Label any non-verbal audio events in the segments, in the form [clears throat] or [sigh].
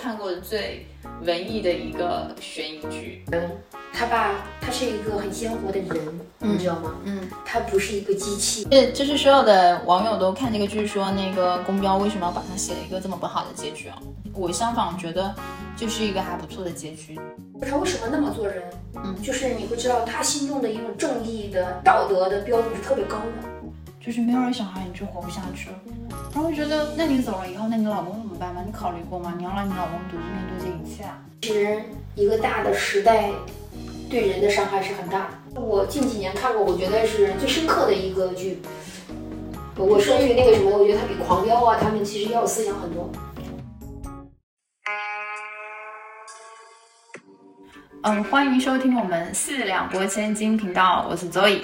看过的最文艺的一个悬疑剧。嗯，他爸，他是一个很鲜活的人，你知道吗？嗯，他不是一个机器。这就是所有的网友都看这个剧说，那个宫彪为什么要把他写了一个这么不好的结局啊？我相反觉得就是一个还不错的结局。他为什么那么做人？嗯就是你会知道他心中的一种正义的道德的标准是特别高的。就是没有了小孩你就活不下去了，然后我觉得那你走了以后，那你老公怎么办吗？你考虑过吗？你要让你老公独自面对这一切啊？其实一个大的时代对人的伤害是很大的。我近几年看过，我觉得是最深刻的一个剧。我说句那个什么，我觉得它比《狂飙》啊，他们其实要有思想很多。嗯，欢迎收听我们四两拨千斤频道，我是 Zoe。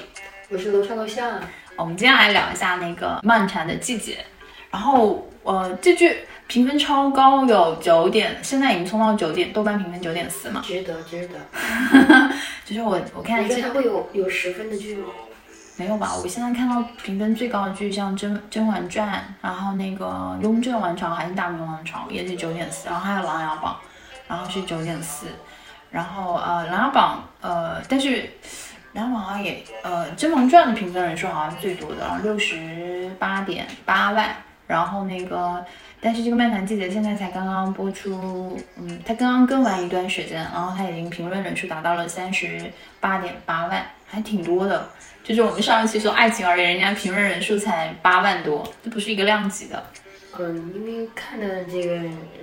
我是楼上楼下，我们今天来聊一下那个《漫长的季节》，然后呃，这剧评分超高，有九点，现在已经冲到九点，豆瓣评分九点四嘛。值得值得。[laughs] 就是我我看这你觉得它会有有十分的剧吗？没有吧？我现在看到评分最高的剧，像《甄甄嬛传》，然后那个《雍正王朝》还是《大明王朝》，也是九点四，然后还有《琅琊榜》，然后是九点四，然后呃，《琅琊榜》呃，但是《琅琊榜》好像也呃，《甄嬛传》的评分人数好像最多的，六十八点八万，然后那个。但是这个《漫谈季节》现在才刚刚播出，嗯，它刚刚更完一段时间，然后它已经评论人数达到了三十八点八万，还挺多的。就是我们上一期说爱情而言，人家评论人数才八万多，这不是一个量级的。嗯，因为看的这个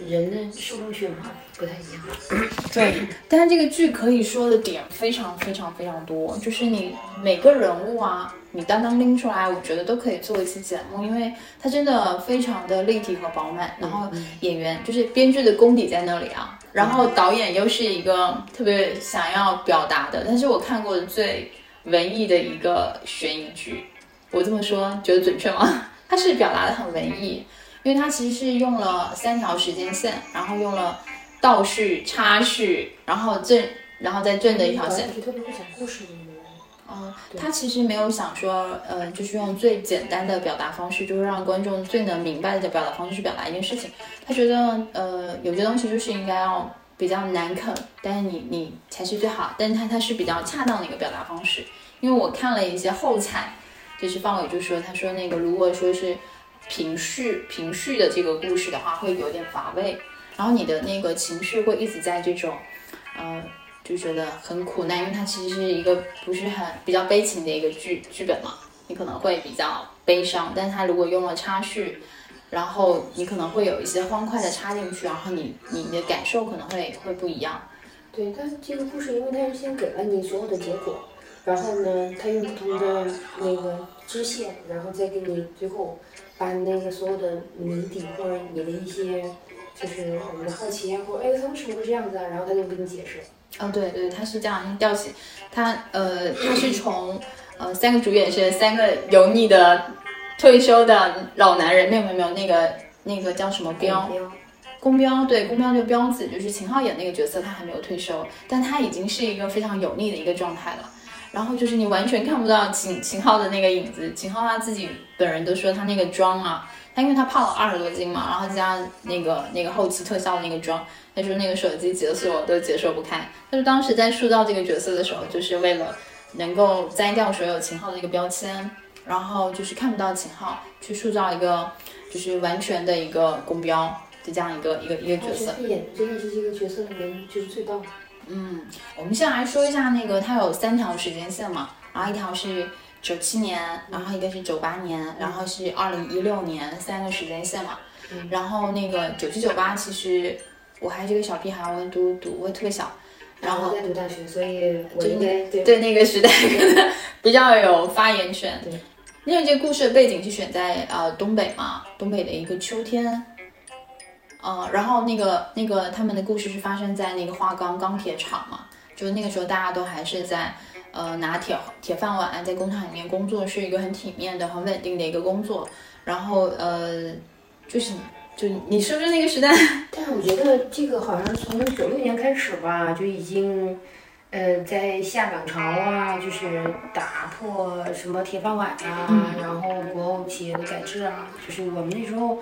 人的受众群嘛不太一样。对，但是这个剧可以说的点非常非常非常多，就是你每个人物啊，你单单拎出来，我觉得都可以做一期节目，因为它真的非常的立体和饱满。然后演员就是编剧的功底在那里啊，然后导演又是一个特别想要表达的，但是我看过的最文艺的一个悬疑剧，我这么说觉得准确吗？[laughs] 它是表达的很文艺。因为它其实是用了三条时间线，然后用了倒叙、插叙，然后正，然后再正的一条线。特别会讲故事的一个人。嗯，他其实没有想说，呃，就是用最简单的表达方式，就是让观众最能明白的表达方式去表达一件事情。他觉得，呃，有些东西就是应该要比较难啃，但是你你才是最好。但是他他是比较恰当的一个表达方式。因为我看了一些后采，就是范伟就说，他说那个如果说是。平叙平叙的这个故事的话，会有点乏味，然后你的那个情绪会一直在这种，呃，就觉得很苦难，因为它其实是一个不是很比较悲情的一个剧剧本嘛，你可能会比较悲伤，但是它如果用了插叙，然后你可能会有一些欢快的插进去，然后你你的感受可能会会不一样。对，它这个故事，因为它是先给了你所有的结果，然后呢，它用不同的那个支线，然后再给你最后。把那个所有的谜底或者你的一些，就是我们的好奇啊，或者哎他为什么会这样子啊，然后他就给你解释。哦，对对，他是这样调起，他呃他是从呃三个主演是三个油腻的退休的老男人，没有没有没有那个那个叫什么彪，宫彪对宫彪这个彪子就是秦昊演那个角色，他还没有退休，但他已经是一个非常油腻的一个状态了。然后就是你完全看不到秦秦昊的那个影子，秦昊他自己本人都说他那个妆啊，他因为他胖了二十多斤嘛，然后加那个那个后期特效那个妆，他说那个手机解锁都解锁不开。他说当时在塑造这个角色的时候，就是为了能够摘掉所有秦昊的一个标签，然后就是看不到秦昊，去塑造一个就是完全的一个公标的这样一个一个一个角色。演真的是这个角色里面就是最棒的。嗯，我们先来说一下那个，它有三条时间线嘛，然后一条是九七年，然后一个是九八年，然后是二零一六年，三个时间线嘛。然后那个九七九八，其实我还是个小屁孩，我读读我特别小，然后在读大学，所以我应该对对那个时代比较有发言权。对，因为这个故事的背景是选在呃东北嘛，东北的一个秋天。呃，然后那个那个他们的故事是发生在那个花岗钢铁厂嘛，就是那个时候大家都还是在呃拿铁铁饭碗在工厂里面工作，是一个很体面的、很稳定的一个工作。然后呃，就是就你是不是那个时代？[laughs] 但是我觉得这个好像从九六年开始吧，就已经呃在下岗潮啊，就是打破什么铁饭碗啊，然后国有企业的改制啊，就是我们那时候。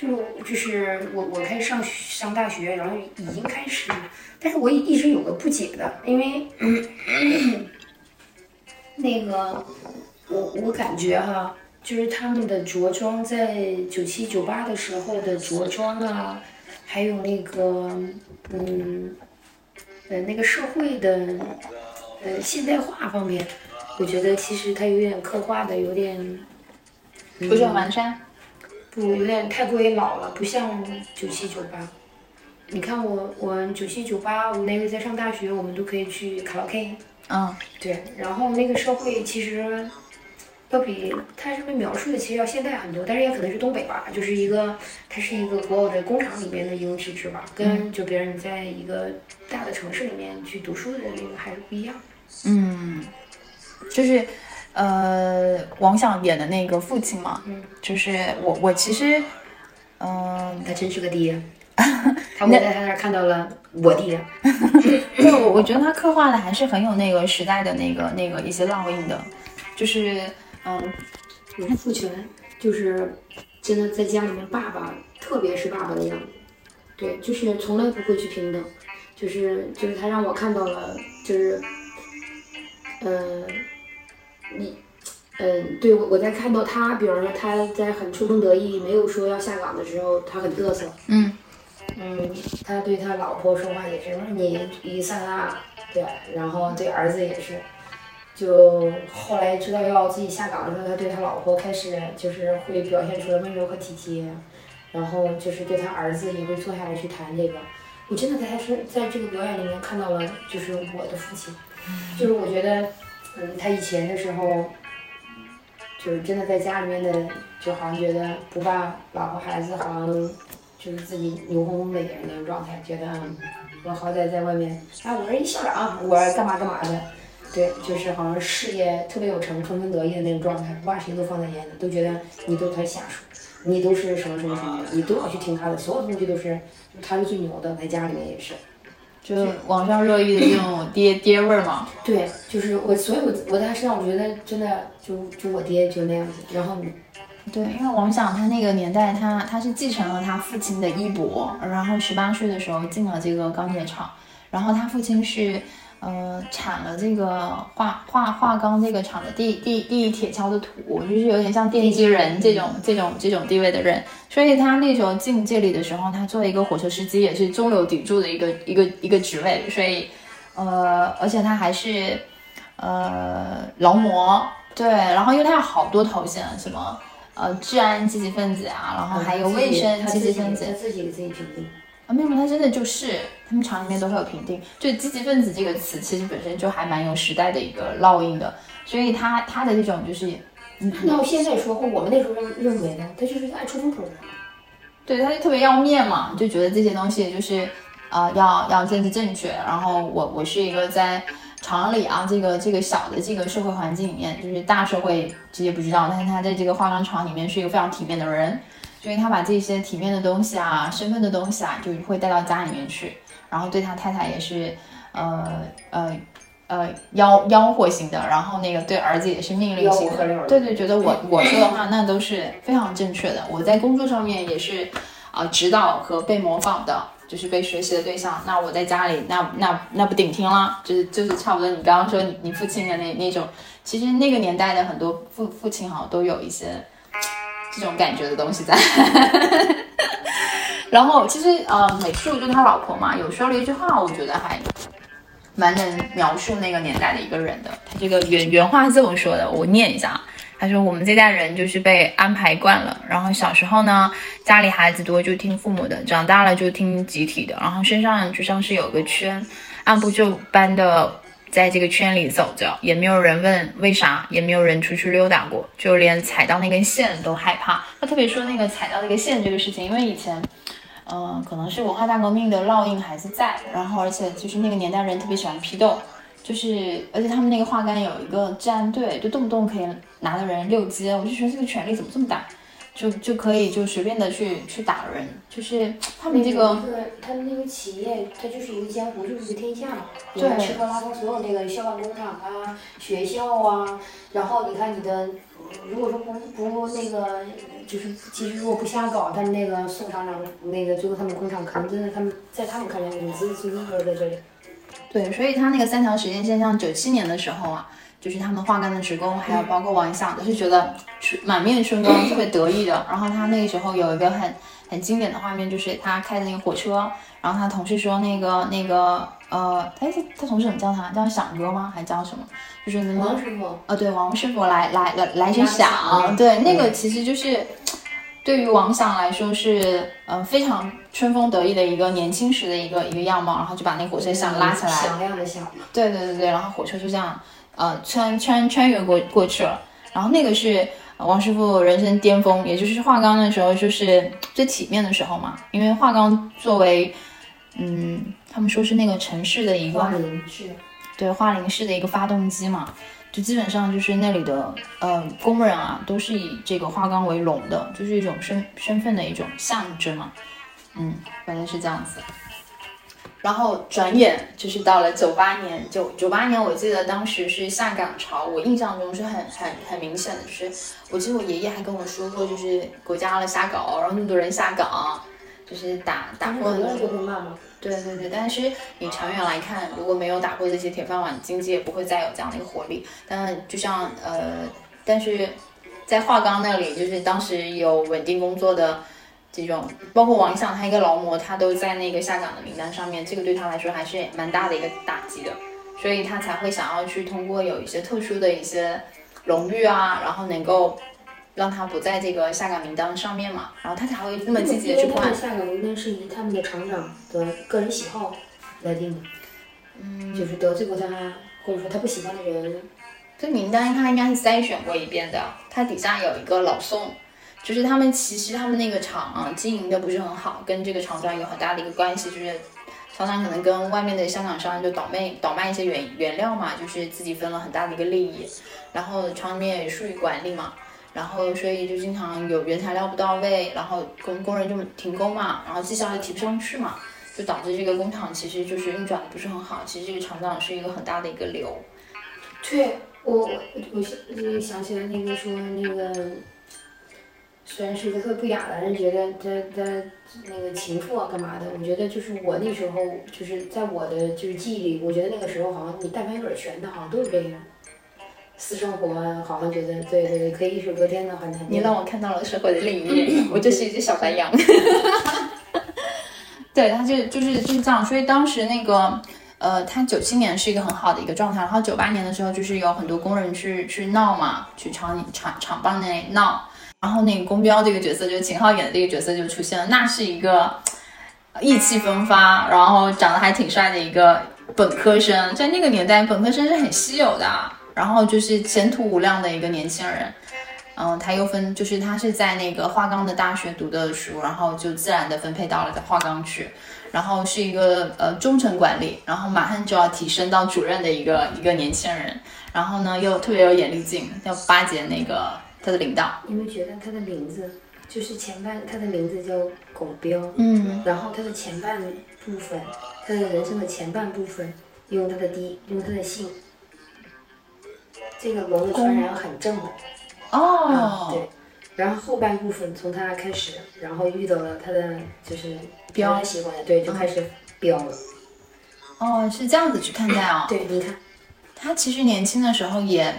就就是我我开始上上大学，然后已经开始，但是我一直有个不解的，因为嗯那个我我感觉哈，就是他们的着装在九七九八的时候的着装啊，还有那个嗯呃那个社会的呃现代化方面，我觉得其实它有点刻画的有点不是很完善。不，有点太过于老了，不像九七九八。你看我，我九七九八，我们那个在上大学，我们都可以去卡拉 OK。嗯，对。然后那个社会其实要比它上面描述的其实要现代很多，但是也可能是东北吧，就是一个它是一个国有的工厂里面的一种体制吧，跟就别人在一个大的城市里面去读书的那个还是不一样。嗯，就是。呃，王响演的那个父亲嘛，嗯，就是我，我其实，嗯，他真是个爹，[laughs] 他我在他那儿看到了我爹，我 [coughs] 我觉得他刻画的还是很有那个时代的那个那个一些烙印的，就是嗯，父权就是真的在家里面，爸爸特别是爸爸的样子，对，就是从来不会去平等，就是就是他让我看到了，就是嗯。你，嗯，对我我在看到他，比方说他在很春风得意，没有说要下岗的时候，他很嘚瑟。嗯嗯，他对他老婆说话也是，你一三二，对，然后对儿子也是，就后来知道要自己下岗的时候，他对他老婆开始就是会表现出来温柔和体贴，然后就是对他儿子也会坐下来去谈这个。我真的在他身在这个表演里面看到了，就是我的父亲，就是我觉得。嗯，他以前的时候，就是真的在家里面的，就好像觉得不怕老婆孩子，好像就是自己牛哄哄的也是那种状态，觉得我好歹在外面，啊，我是一校长，我干嘛干嘛的，对，就是好像事业特别有成，春风得意的那种状态，不把谁都放在眼里，都觉得你都是他下属，你都是什么什么什么，你都要去听他的，所有东西都是他是最牛的，在家里面也是。就网上热议的那种爹爹味儿嘛，对，就是我，所以我我在他身上，我觉得真的就就我爹就那样子。然后，对，因为王想他那个年代，他他是继承了他父亲的衣钵，然后十八岁的时候进了这个钢铁厂，然后他父亲是。呃，产了这个化化化钢这个厂的第第第一铁锹的土，就是有点像奠基人这种这种这种地位的人，所以他那时候进这里的时候，他作为一个火车司机，也是中流砥柱的一个一个一个职位，所以呃，而且他还是呃劳模，对，然后因为他有好多头衔，什么呃治安积极分子啊，然后还有卫生积极分子，他自己给自己评定。没有，他真的就是他们厂里面都会有评定。就积极分子这个词，其实本身就还蛮有时代的一个烙印的。所以他他的这种就是，那我现在说，或我们那时候认认为呢，他就是爱出风头的。对，他就特别要面嘛，就觉得这些东西就是呃要要政治正确。然后我我是一个在厂里啊，这个这个小的这个社会环境里面，就是大社会这些不知道，但是他在这个化妆厂里面是一个非常体面的人。所以他把这些体面的东西啊、身份的东西啊，就会带到家里面去，然后对他太太也是，呃呃呃吆吆喝型的，然后那个对儿子也是命令型的，对对，觉得我 [laughs] 我说的话那都是非常正确的。我在工作上面也是啊，指导和被模仿的，就是被学习的对象。那我在家里，那那那不顶听了，就是就是差不多。你刚刚说你你父亲的那那种，其实那个年代的很多父父亲好像都有一些。这种感觉的东西在，[laughs] 然后其实呃，美术就是他老婆嘛，有说了一句话，我觉得还蛮能描述那个年代的一个人的。他这个原原话是这么说的，我念一下啊。他说：“我们这代人就是被安排惯了，然后小时候呢，家里孩子多就听父母的，长大了就听集体的，然后身上就像是有个圈，按部就班的。”在这个圈里走着，也没有人问为啥，也没有人出去溜达过，就连踩到那根线都害怕。他特别说那个踩到那个线这个事情，因为以前，嗯，可能是文化大革命的烙印还是在，然后而且就是那个年代人特别喜欢批斗，就是而且他们那个画杆有一个治安队，就动不动可以拿的人六阶，我就觉得这个权力怎么这么大？就就可以就随便的去去打人，就是他们这那个个他们那个企业，它就是一个江湖，就是一个天下嘛。你对看吃喝拉撒所有那个消防工厂啊、学校啊，然后你看你的，如果说不不那个，就是其实如果不瞎搞，他们那个宋厂长那个最后他们工厂可能真的他们在他们看来五资是一个在这里。对，所以他那个三条时间线，像九七年的时候啊，就是他们化干的职工，还有包括王响，都是觉得是满面春光，特别得意的。然后他那个时候有一个很很经典的画面，就是他开的那个火车，然后他同事说那个那个呃，哎，他他同事怎么叫他？叫响哥吗？还叫什么？就是王师傅，呃，对，王师傅来来来来声响响，对，那个其实就是对于王响来说是呃非常春风得意的一个年轻时的一个一个样貌，然后就把那个火车响拉起来，响亮的响。对对对对，然后火车就这样呃穿穿穿越过过去了，然后那个是呃王师傅人生巅峰，也就是画钢的时候就是最体面的时候嘛，因为画钢作为嗯他们说是那个城市的一个花林是，对花林市的一个发动机嘛，就基本上就是那里的呃工人啊，都是以这个花岗为荣的，就是一种身身份的一种象征嘛。嗯，反正是这样子。然后转眼就是到了九八年，九九八年，我记得当时是下岗潮，我印象中是很很很明显的，就是我记得我爷爷还跟我说过，就是国家了下岗，然后那么多人下岗，就是打打破了很多人就会骂嘛。对对对，但是你长远来看，如果没有打破这些铁饭碗，经济也不会再有这样的一个活力。但就像呃，但是在华钢那里，就是当时有稳定工作的这种，包括王想他一个劳模，他都在那个下岗的名单上面，这个对他来说还是蛮大的一个打击的，所以他才会想要去通过有一些特殊的一些荣誉啊，然后能够让他不在这个下岗名单上面嘛，然后他才会那么积极的去破案。因为他们。下岗名单是以他们的厂长的个人喜好来定的，嗯，就是得罪过他，或者说他不喜欢的人，这名单他应该是筛选过一遍的，他底下有一个老宋，就是他们其实他们那个厂啊经营的不是很好，跟这个厂长有很大的一个关系，就是常常可能跟外面的香港商就倒卖倒卖一些原原料嘛，就是自己分了很大的一个利益，然后厂里面也疏于管理嘛。然后，所以就经常有原材料不到位，然后工工人就停工嘛，然后绩效也提不上去嘛，就导致这个工厂其实就是运转的不是很好。其实这个厂长是一个很大的一个瘤。对我我我想我想起来那个说那个，虽然是一个特别不雅的人，觉得他他那个情妇啊干嘛的，我觉得就是我那时候就是在我的就是记忆里，我觉得那个时候好像你但凡有点权的，好像都是这样。私生活啊，好像觉得对对对，可以一手遮天的，很很。你让我看到了社会的另一面，[laughs] 我就是一只小白羊。[laughs] 对，他就就是就是这样，所以当时那个呃，他九七年是一个很好的一个状态，然后九八年的时候就是有很多工人去去闹嘛，去厂里厂厂办内闹，然后那个公标这个角色就是秦昊演的这个角色就出现了，那是一个意气风发，然后长得还挺帅的一个本科生，在那个年代本科生是很稀有的，然后就是前途无量的一个年轻人。嗯，他又分，就是他是在那个华冈的大学读的书，然后就自然的分配到了在华冈去，然后是一个呃中层管理，然后马上就要提升到主任的一个一个年轻人，然后呢又特别有眼力劲，要巴结那个他的领导。你有没觉得他的名字就是前半，他的名字叫狗彪，嗯，然后他的前半部分，他的人生的前半部分用他的第用他的姓，这个龙的传染很正的。啊，哦，对。然后后半部分从他开始，然后遇到了他的就是彪他喜欢的，对，就开始彪了。哦，是这样子去看待哦。对，你看，他其实年轻的时候也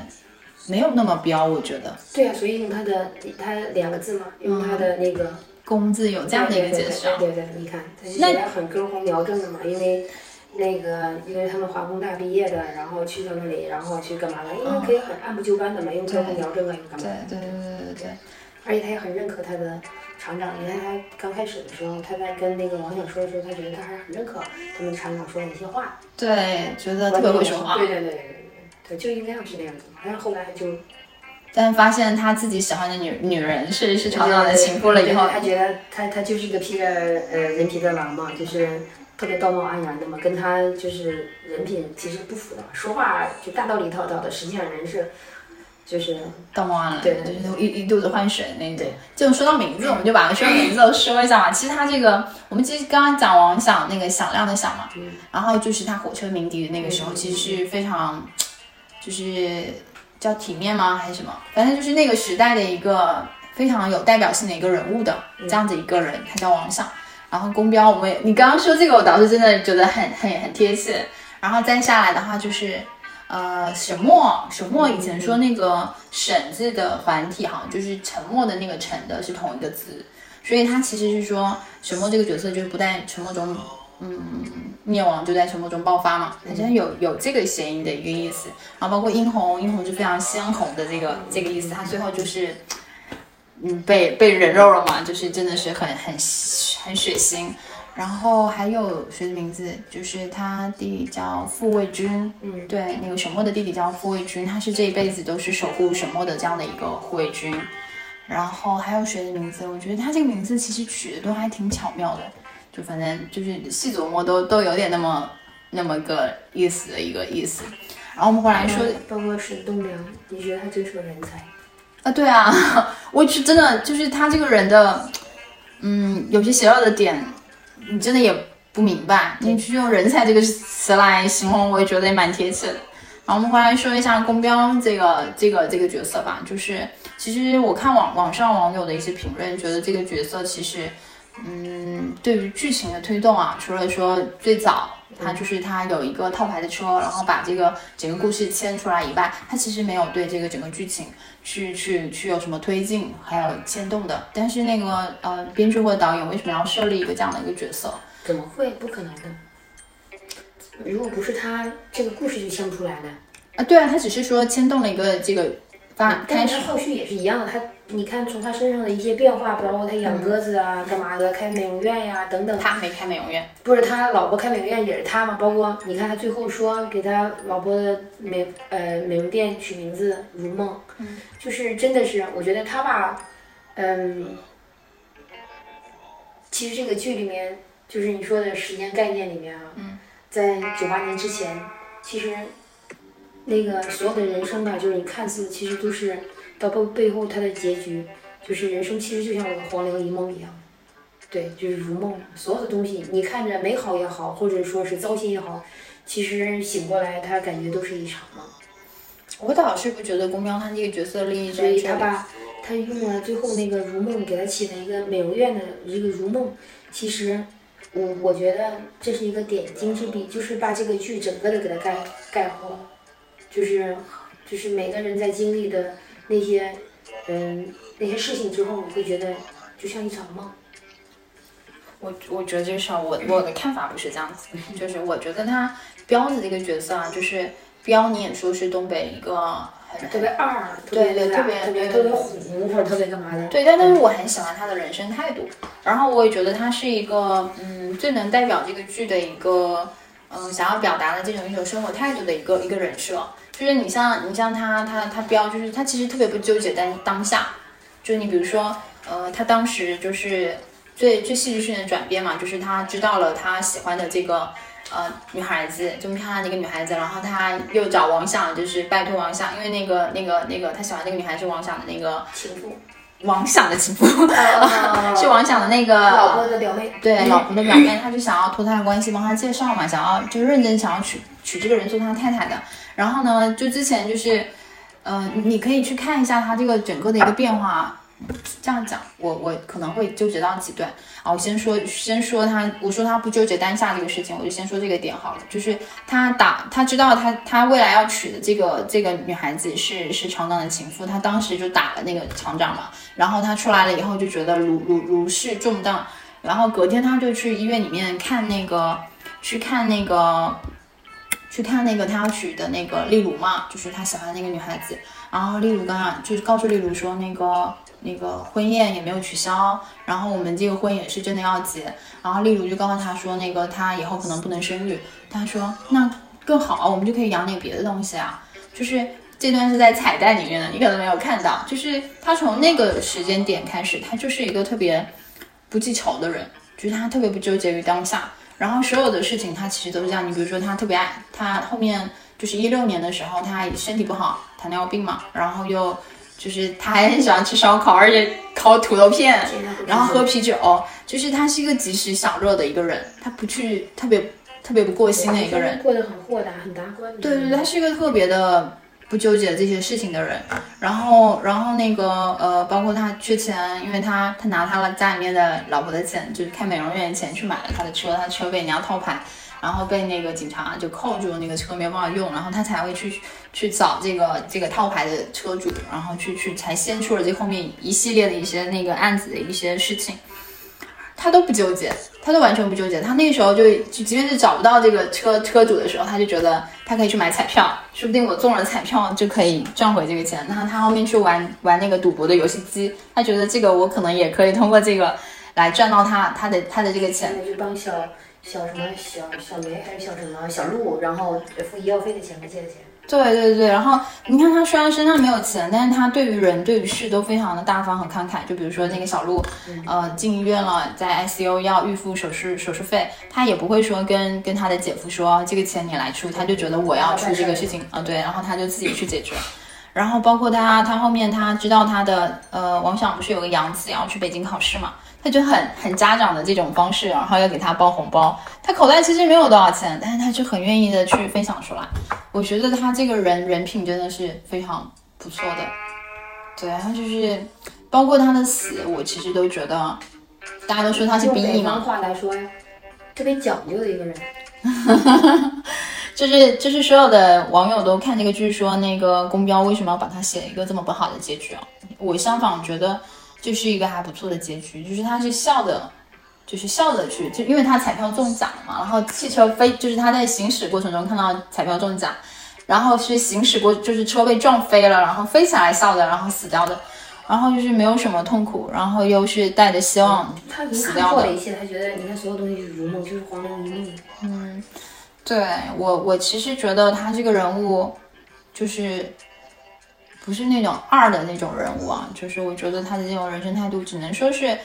没有那么彪，我觉得对啊，所以用他的他两个字嘛，用他的那个工字有这样的一个解释啊。对对对，你看，他就那觉得很根红苗正的嘛，因为。那个，因为他们华工大毕业的，然后去到那里，然后去干嘛了？因为可以很按部就班的嘛，用根红苗正啊，用干嘛？对对对对对对。而且他也很认可他的厂长，你看他刚开始的时候，他在跟那个王想说的时候，他觉得他还是很认可他们厂长说的一些话，对，觉得特别会说话。对对对，就应该要是那样子。但是后来就，但发现他自己喜欢的女女人是是厂长的情妇了以后，他觉得他他就是一个披着呃人皮的狼嘛，就是特别道貌岸然的嘛，跟他就是人品其实不符的嘛，说话就大道理一套套的，实际上人是。就是道貌岸然，对就是一一肚子换水那种对。就说到名字，我们就把说名字都说一下嘛。其实他这个，我们其实刚刚讲王响那个响亮的响嘛，嗯然后就是他火车鸣笛的那个时候，其实是非常，就是叫体面吗还是什么？反正就是那个时代的一个非常有代表性的一个人物的这样子一个人，他叫王想。然后公标，我们也你刚刚说这个，我倒是真的觉得很很很贴切。然后再下来的话就是。呃，沈墨，沈墨以前说那个“沈”字的繁体好像就是沉默的那个“沉”的是同一个字，所以他其实是说沈墨这个角色就是不在沉默中，嗯，灭亡就在沉默中爆发嘛，好像有有这个谐音的一个意思。然后包括殷红，殷红就非常鲜红的这个这个意思，他最后就是，嗯，被被人肉了嘛，就是真的是很很很血腥。然后还有谁的名字？就是他弟弟叫傅卫军，嗯，对，那个沈墨的弟弟叫傅卫军，他是这一辈子都是守护沈墨的这样的一个护卫军。然后还有谁的名字？我觉得他这个名字其实取的都还挺巧妙的，就反正就是细琢磨都都有点那么那么个意思的一个意思。然后我们回来说，包括沈栋梁，你觉得他真是个人才？啊，对啊，[laughs] 我是真的就是他这个人的，嗯，有些邪恶的点。你真的也不明白，你去用“人才”这个词来形容，我也觉得也蛮贴切的。然后我们回来说一下宫彪这个这个这个角色吧，就是其实我看网网上网友的一些评论，觉得这个角色其实，嗯，对于剧情的推动啊，除了说最早他就是他有一个套牌的车，然后把这个整个故事牵出来以外，他其实没有对这个整个剧情去去去有什么推进，还有牵动的。但是那个呃，编剧或者导演为什么要设立一个这样的一个角色？怎么会？不可能的。如果不是他，这个故事就牵不出来的。啊，对啊，他只是说牵动了一个这个发开始但是他。后续也是一样的，他你看从他身上的一些变化，包括他养鸽子啊、干嘛的，开美容院呀、等等。他没开美容院，不是他老婆开美容院也是他嘛？包括你看他最后说给他老婆的美呃美容店取名字如梦，嗯，就是真的是我觉得他吧，嗯，其实这个剧里面就是你说的时间概念里面啊，嗯，在九八年之前，其实那个所有的人生吧，就是你看似其实都是到背背后他的结局，就是人生其实就像我的黄粱一梦一样。对，就是如梦，所有的东西你看着美好也好，或者说是糟心也好，其实醒过来，他感觉都是一场梦。我倒是不觉得宫彪他这个角色利益所。以他把他用了最后那个如梦给他起了一个美容院的一个如梦，其实我我觉得这是一个点睛之笔，就是把这个剧整个的给它概概括了，就是就是每个人在经历的那些嗯那些事情之后，你会觉得就像一场梦。我我觉得这个事儿，我我的看法不是这样子，就是我觉得他彪子这个角色啊，就是彪，你也说是东北一个很特别二，对对特别特别别特别虎或者特别干嘛的。对，但但是我很喜欢他的人生态度，然后我也觉得他是一个嗯最能代表这个剧的一个嗯想要表达的这种一种生活态度的一个一个人设，就是你像你像他他他标，就是他其实特别不纠结当当下，就是你比如说呃他当时就是最最戏剧性的转变嘛，就是他知道了他喜欢的这个。呃，女孩子这么漂亮的一个女孩子，然后他又找王响，就是拜托王响，因为那个那个那个他喜欢那个女孩是王响的那个情妇，王响的情妇，[laughs] 啊是王响的那个老婆的表妹。对老婆的表 [laughs] 妹，他就想要托他的关系帮他介绍嘛，想要就认真想要娶娶这个人做他太太的。然后呢，就之前就是，呃，你可以去看一下他这个整个的一个变化。这样讲，我我可能会纠结到几段啊。我先说先说他，我说他不纠结当下这个事情，我就先说这个点好了。就是他打他知道他他未来要娶的这个这个女孩子是是厂长的情妇，他当时就打了那个厂长嘛。然后他出来了以后就觉得如如如释重担，然后隔天他就去医院里面看那个去看那个去看那个他要娶的那个丽茹嘛，就是他喜欢的那个女孩子。然后丽茹刚刚就是告诉丽茹说那个。那个婚宴也没有取消，然后我们这个婚也是真的要结。然后丽茹就告诉他说，那个他以后可能不能生育。他说那更好，我们就可以养点别的东西啊。就是这段是在彩蛋里面的，你可能没有看到。就是他从那个时间点开始，他就是一个特别不记仇的人，就是他特别不纠结于当下。然后所有的事情他其实都是这样。你比如说他特别爱他后面。就是一六年的时候，他身体不好，糖尿病嘛，然后又就是他还很喜欢吃烧烤，而且烤土豆片，然后喝啤酒，就是他是一个及时享乐的一个人，他不去特别特别不过心的一个人，过得很豁达，很达观。对对对，他是一个特别的。不纠结这些事情的人，然后，然后那个，呃，包括他缺钱，因为他他拿他了家里面的老婆的钱，就是开美容院的钱去买了他的车，他车被人家套牌，然后被那个警察就扣住了那个车，没办法用，然后他才会去去找这个这个套牌的车主，然后去去才先出了这后面一系列的一些那个案子的一些事情。他都不纠结，他都完全不纠结。他那个时候就就即便是找不到这个车车主的时候，他就觉得他可以去买彩票，说不定我中了彩票就可以赚回这个钱。那他后面去玩玩那个赌博的游戏机，他觉得这个我可能也可以通过这个来赚到他他的他的这个钱。就帮小小什么小小梅还是小什么小鹿，然后付医药费的钱和借的钱。对对对，然后你看他虽然身上没有钱，但是他对于人对于事都非常的大方和慷慨。就比如说那个小鹿，呃，进医院了，在 ICU 要预付手术手术费，他也不会说跟跟他的姐夫说这个钱你来出，他就觉得我要出这个事情啊，对，然后他就自己去解决。然后包括他，他后面他知道他的呃，王想不是有个养子要去北京考试嘛。他就很很家长的这种方式，然后要给他包红包。他口袋其实没有多少钱，但是他就很愿意的去分享出来。我觉得他这个人人品真的是非常不错的。对，他就是包括他的死，我其实都觉得，大家都说他是 B E 嘛。用话来说，特别讲究的一个人。就是就是所有的网友都看这个剧说，那个宫标为什么要把他写一个这么不好的结局啊？我相反觉得。就是一个还不错的结局，就是他是笑的，就是笑着去，就因为他彩票中奖嘛，然后汽车飞，就是他在行驶过程中看到彩票中奖，然后是行驶过，就是车被撞飞了，然后飞起来笑的，然后死掉的，然后就是没有什么痛苦，然后又是带着希望死掉的。他一切，他觉得你看所有东西是如梦，就是黄粱一梦。嗯，对我我其实觉得他这个人物就是。不是那种二的那种人物啊，就是我觉得他的这种人生态度，只能说是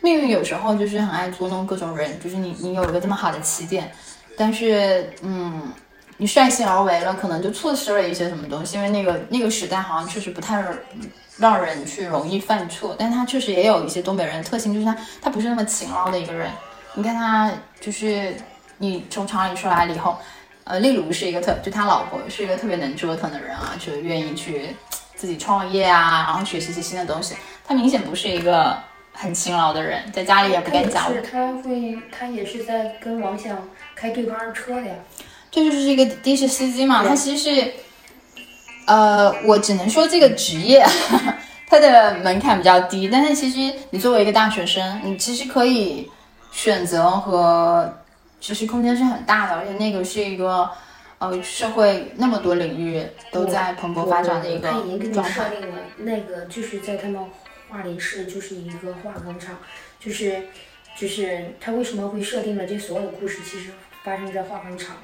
命运有时候就是很爱捉弄各种人。就是你你有一个这么好的起点，但是嗯，你率性而为了，可能就错失了一些什么东西。因为那个那个时代好像确实不太让人去容易犯错，但他确实也有一些东北人的特性，就是他他不是那么勤劳的一个人。你看他就是你从厂里出来了以后，呃，例如是一个特，就他老婆是一个特别能折腾的人啊，就愿意去。自己创业啊，然后学习一些新的东西。他明显不是一个很勤劳的人，在家里也不干家务。他会，他也是在跟王想开对方车的呀。这就是一个的士司机嘛。他其实是，呃，我只能说这个职业，[laughs] 它的门槛比较低。但是其实你作为一个大学生，你其实可以选择和其实空间是很大的，而且那个是一个。呃，社会那么多领域都在蓬勃发展的一个他已经给你设定了，那个就是在他们画里市就是一个化工厂，就是就是他为什么会设定了这所有的故事，其实发生在化工厂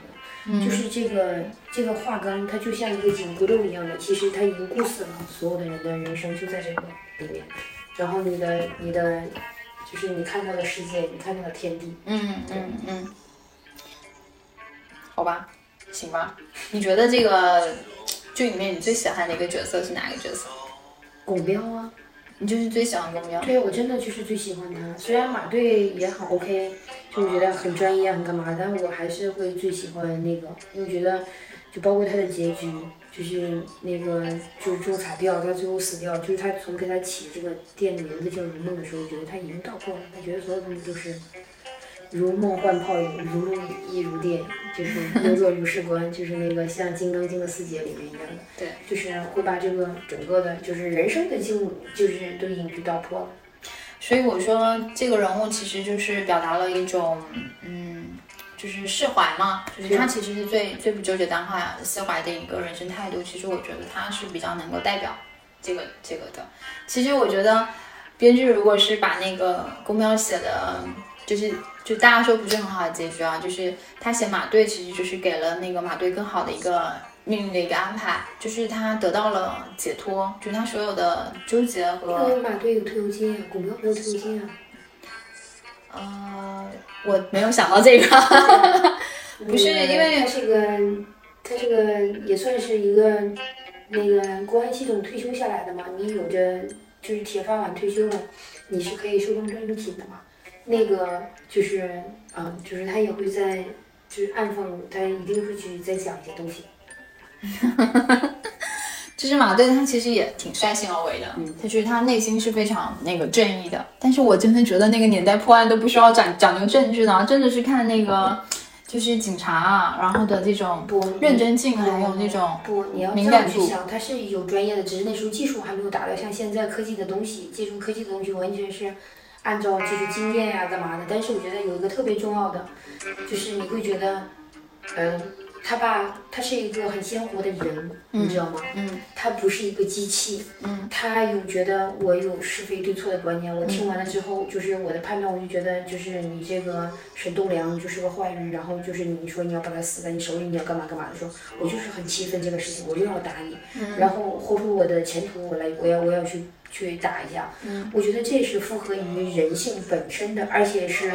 的，就是这个这个化工它就像一个紧箍咒一样的，其实它已经固死了所有的人的人生就在这个里面，然后你的你的就是你看到的世界，你看到的天地，嗯嗯嗯，好吧。行吧，你觉得这个剧里面你最喜欢的一个角色是哪个角色？巩彪啊，你就是最喜欢巩彪。对，我真的就是最喜欢他。虽然马队也很 OK，就是觉得很专业很干嘛，但我还是会最喜欢那个，因为觉得就包括他的结局，就是那个就是中彩票，他最后死掉，就是他从给他起这个店的名字叫如梦的时候，觉得他已经到过了，他觉得所有东西都是。如梦幻泡影，如露亦如电，就是 [laughs] 如若如是观，就是那个像《金刚经》的四节里面一样的，对，就是会把这个整个的，就是人生的境，就是都隐居道破了。所以我说，这个人物其实就是表达了一种，嗯，就是释怀嘛，就是他其实是最最不纠结当下、释怀的一个人生态度。其实我觉得他是比较能够代表这个这个的。其实我觉得，编剧如果是把那个公喵写的。就是，就大家说不是很好的结局啊，就是他写马队，其实就是给了那个马队更好的一个命运的一个安排，就是他得到了解脱，就是他所有的纠结和。为马队有退休金，股票没有退休金啊。呃，我没有想到这个，[laughs] 不是因为他这个，他这个也算是一个那个国安系统退休下来的嘛，你有着就是铁饭碗退休了，你是可以寿终正寝的嘛。那个就是嗯、就是他也会在就是暗讽，他一定会去再讲一些东西。[laughs] 就是马队他其实也挺率性而为的，嗯他觉得他内心是非常那个正义的。但是我真的觉得那个年代破案都不需要讲讲究证据的，真的是看那个就是警察啊，然后的这种不认真性，还有那种不，你要这敏感去想，他是有专业的，只是那时候技术还没有达到像现在科技的东西，技术科技的东西完全是按照就是经验呀、干嘛的。但是我觉得有一个特别重要的，就是你会觉得，嗯、他爸，他是一个很鲜活的人，你知道吗？嗯他不是一个机器，嗯，他有觉得我有是非对错的观念。我听完了之后，就是我的判断，我就觉得就是你这个沈栋梁就是个坏人，然后就是你说你要把他死在你手里，你要干嘛干嘛的时候，我就是很气愤这个事情，我就要打你，然后豁出我的前途，我来我要我要去去打一下。嗯，我觉得这是符合于人性本身的，而且是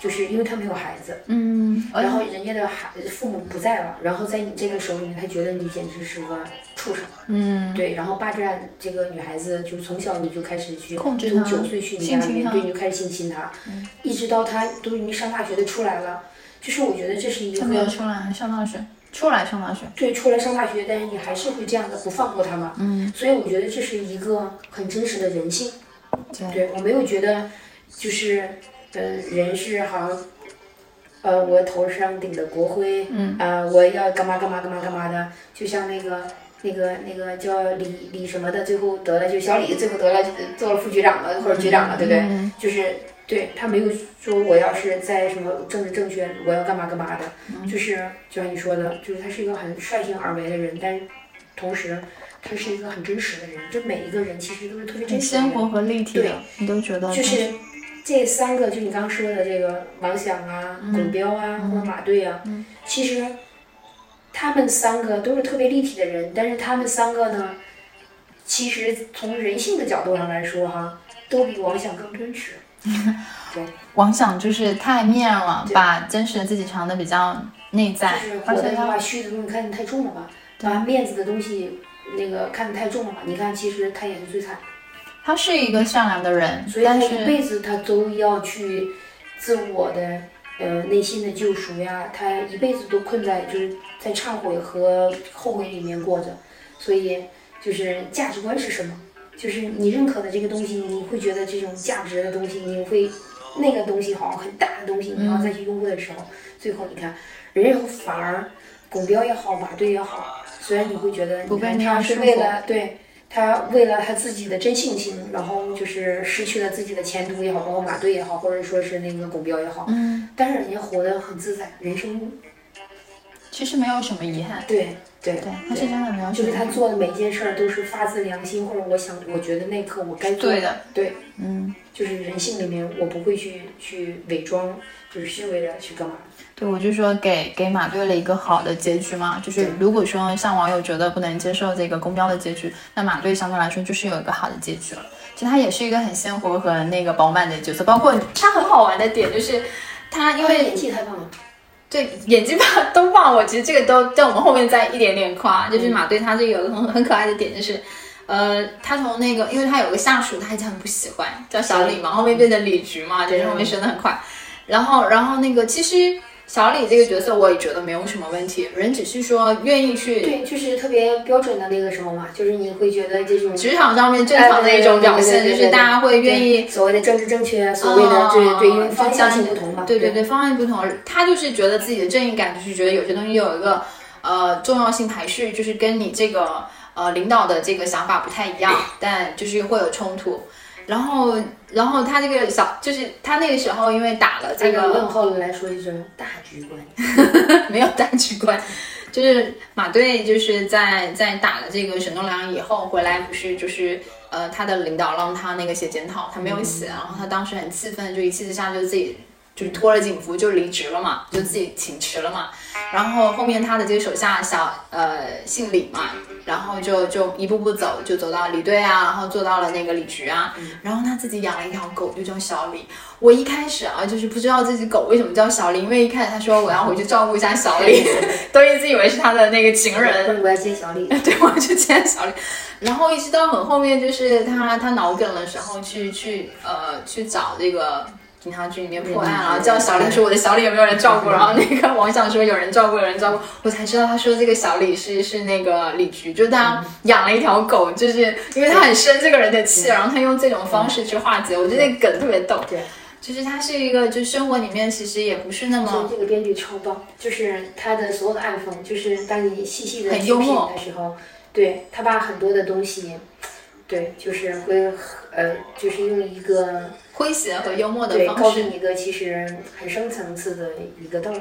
就是因为他没有孩子，嗯，然后人家的孩父母不在了，然后在你这个手里面，他觉得你简直是个畜生。嗯。对，然后霸占这个女孩子，就从小你就开始去控制她从九岁去你家里面，对，你就开始性侵她，一直到她都已经上大学的出来了，就是我觉得这是一他没有个出来上大学，出来上大学，对出来上大学，但是你还是会这样的不放过他嘛，嗯，所以我觉得这是一个很真实的人性，对，对我没有觉得就是呃人是好像。呃，我头上顶的国徽，嗯。啊、我要干嘛干嘛干嘛干嘛的，就像那个那个那个叫李李什么的，最后得了就小李，最后得了就做了副局长了或者局长了，对不对？嗯。就是对他没有说我要是在什么政治正确，我要干嘛干嘛的，嗯就是就像你说的，就是他是一个很率性而为的人，但是同时他是一个很真实的人，就每一个人其实都是特别真实的人。鲜活和立体的对，你都觉得就是这三个，就你刚刚说的这个王响啊、滚彪啊、或者马队啊，其实他们三个都是特别立体的人，但是他们三个呢，其实从人性的角度上来说，哈，都比王响更真实。[laughs] 王想就是太面了，把真实的自己藏的比较内在就是，而且他把虚的东西看得太重了吧，把面子的东西那个看得太重了吧。你看，其实他也是最惨的。他是一个善良的人，所以他一辈子他都要去自我的呃内心的救赎呀，他一辈子都困在就是在忏悔和后悔里面过着，所以就是价值观是什么？就是你认可的这个东西，你会觉得这种价值的东西，你会那个东西好像很大的东西，你要再去拥护的时候，最后你看，人家反而拱标也好，马队也好，虽然你会觉得你看他是为了对。他为了他自己的真性情，然后就是失去了自己的前途也好，包括马队也好，或者说是那个拱标也好，嗯，但是人家活得很自在，人生其实没有什么遗憾，对对对，他是真的就是他做的每件事儿都是发自良心，或者我想，我觉得那一刻我该做对的，对，嗯，就是人性里面我不会去去伪装，就是虚伪的去干嘛。对，我就说给给马队了一个好的结局嘛，就是如果说像网友觉得不能接受这个公标的结局，那马队相对来说就是有一个好的结局了。其实他也是一个很鲜活和那个饱满的角色，包括他很好玩的点就是他因为因为演技太棒了，对眼睛吧都忘，我其实这个都在我们后面再一点点夸。就是马队他这个有个很很可爱的点，就是呃，他从那个，因为他有个下属，他以前很不喜欢，叫小李嘛，后面变成李局嘛，就是后面升的很快。然后，然后那个其实小李这个角色我也觉得没有什么问题，人只是说愿意去对，就是特别标准的那个什么嘛，就是你会觉得这种职场上面正常的一种表现，就是大家会愿意所谓的政治正确，所谓的对对，因为方向性不同嘛，对对对对，方案不同，他就是觉得自己的正义感，就是觉得有些东西有一个呃重要性排序，就是跟你这个呃领导的这个想法不太一样，但就是会有冲突。然后，然后他这个小，就是他那个时候因为打了这这个个问候来说一声大局观，[laughs] 没有大局观，就是马队就是在在打了这个沈栋梁以后回来，不是就是呃他的领导让他那个写检讨，他没有写，然后他当时很气愤，就一气之下就自己就是脱了警服就离职了嘛，就自己请辞了嘛。然后后面他的这个手下小呃姓李嘛，然后就就一步步走，就走到李队啊，然后做到了那个李局啊。然后他自己养了一条狗，就叫小李。我一开始啊，就是不知道这只狗为什么叫小李，因为一开始他说我要回去照顾一下小李，[laughs] 都一直以为是他的那个情人。我要接小李，[laughs] 对，我要去接小李。然后一直到很后面，就是他他脑梗的时候，去去呃去找这个。警察局里面破案啊，叫小李说我的小李有没有人照顾？然后那个王想说有人照顾，有人照顾，我才知道他说这个小李是是那个李局，就他养了一条狗，就是因为他很生这个人的气，然后他用这种方式去化解。我觉得那梗特别逗，对，就是他是一个，就生活里面其实也不是那么。这个编剧超棒，就是他的所有的暗讽，就是当你细细的很幽默的时候，对他把很多的东西，对，就是会呃，就是用一个。诙谐和幽默的方式，告诉你一个其实很深层次的一个道理。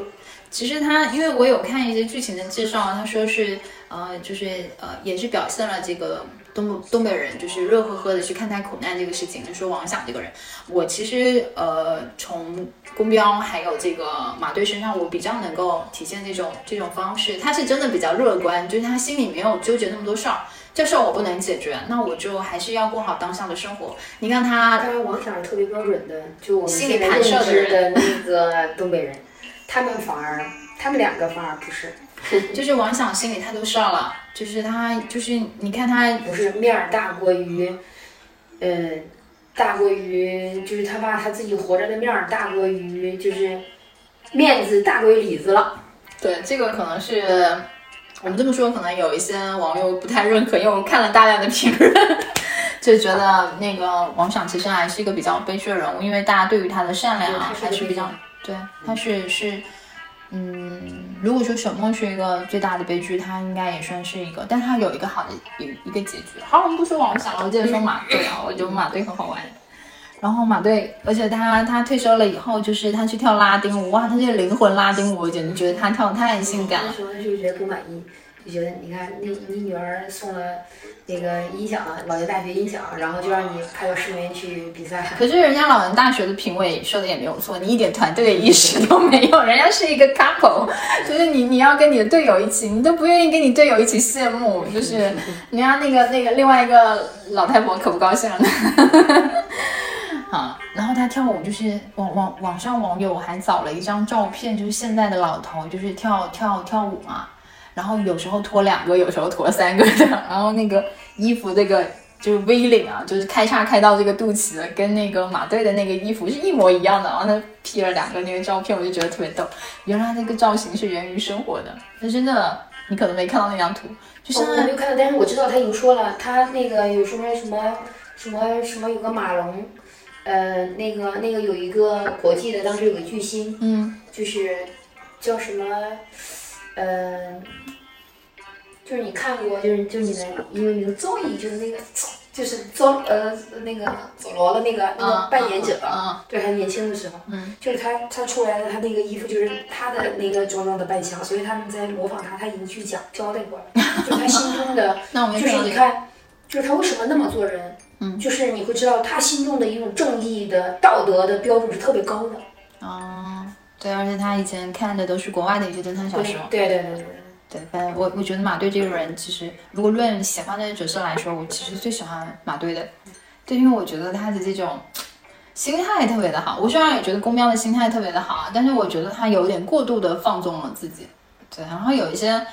其实他，因为我有看一些剧情的介绍，他说是呃，就是呃，也是表现了这个东东北人就是热呵呵的去看待苦难这个事情。就说王想这个人，我其实呃，从公彪还有这个马队身上，我比较能够体现这种这种方式。他是真的比较乐观，就是他心里没有纠结那么多事儿。这事儿我不能解决，那我就还是要过好当下的生活。你看他，当然王想是特别标准的，就我们心理盘设的那个东北人，他们反而，他们两个反而不是，[laughs] 就是王想心里太多事儿了，就是他，就是你看他不是面儿大过于，嗯，大过于，就是他把他自己活着的面儿大过于，就是面子大过于里子了。对，这个可能是。我们这么说，可能有一些网友不太认可，因为我看了大量的评论，[laughs] 就觉得那个王想其实还是一个比较悲剧的人物，因为大家对于他的善良啊还是比较，对，他是是，嗯，如果说沈梦是一个最大的悲剧，他应该也算是一个，但他有一个好的一一个结局。好，我们不说王想了，我接着说马队啊，我觉得马队很好玩。然后马队，而且他他退休了以后，就是他去跳拉丁舞，哇，他这个灵魂拉丁舞，我简直觉得他跳的太性感了。那时候就觉得不满意，就觉得你看，你你女儿送了那个音响，老年大学音响，然后就让你派到市园去比赛。可是人家老年大学的评委说的也没有错，你一点团队意识都没有，人家是一个 couple，就是你你要跟你的队友一起，你都不愿意跟你队友一起谢幕，就是 [laughs] 人家那个那个另外一个老太婆可不高兴了。[laughs] 啊，然后他跳舞就是网网网上网友还找了一张照片，就是现在的老头就是跳跳跳舞嘛，然后有时候脱两个，有时候脱三个的，然后那个衣服这个就是 V 领啊，就是开叉开到这个肚脐，跟那个马队的那个衣服是一模一样的，然后他 P 了两个那个照片，我就觉得特别逗，原来那个造型是源于生活的，那真的你可能没看到那张图，就是我没有看到，但是我知道他已经说了，他那个有什么什么什么什么有个马龙。呃，那个那个有一个国际的，当时有个巨星，嗯，就是叫什么，呃，就是你看过，就是就是你的英文名字 Zoe，就是那个就是佐呃那个佐罗的那个那个扮演者，对，他年轻的时候，嗯，就是他他出来的他那个衣服就是他的那个装装的扮相，所以他们在模仿他，他已经去讲交代过了，就他心中的，[laughs] 就是你看，就是他为什么那么做人。就是你会知道他心中的一种正义的道德的标准是特别高的。哦，对，而且他以前看的都是国外的一些侦探小说。对对对对对。反正我我觉得马队这个人，其实如果论喜欢的角色来说，我其实最喜欢马队的。对，因为我觉得他的这种心态特别的好。我虽然也觉得公喵的心态特别的好，但是我觉得他有点过度的放纵了自己。对，然后有一些。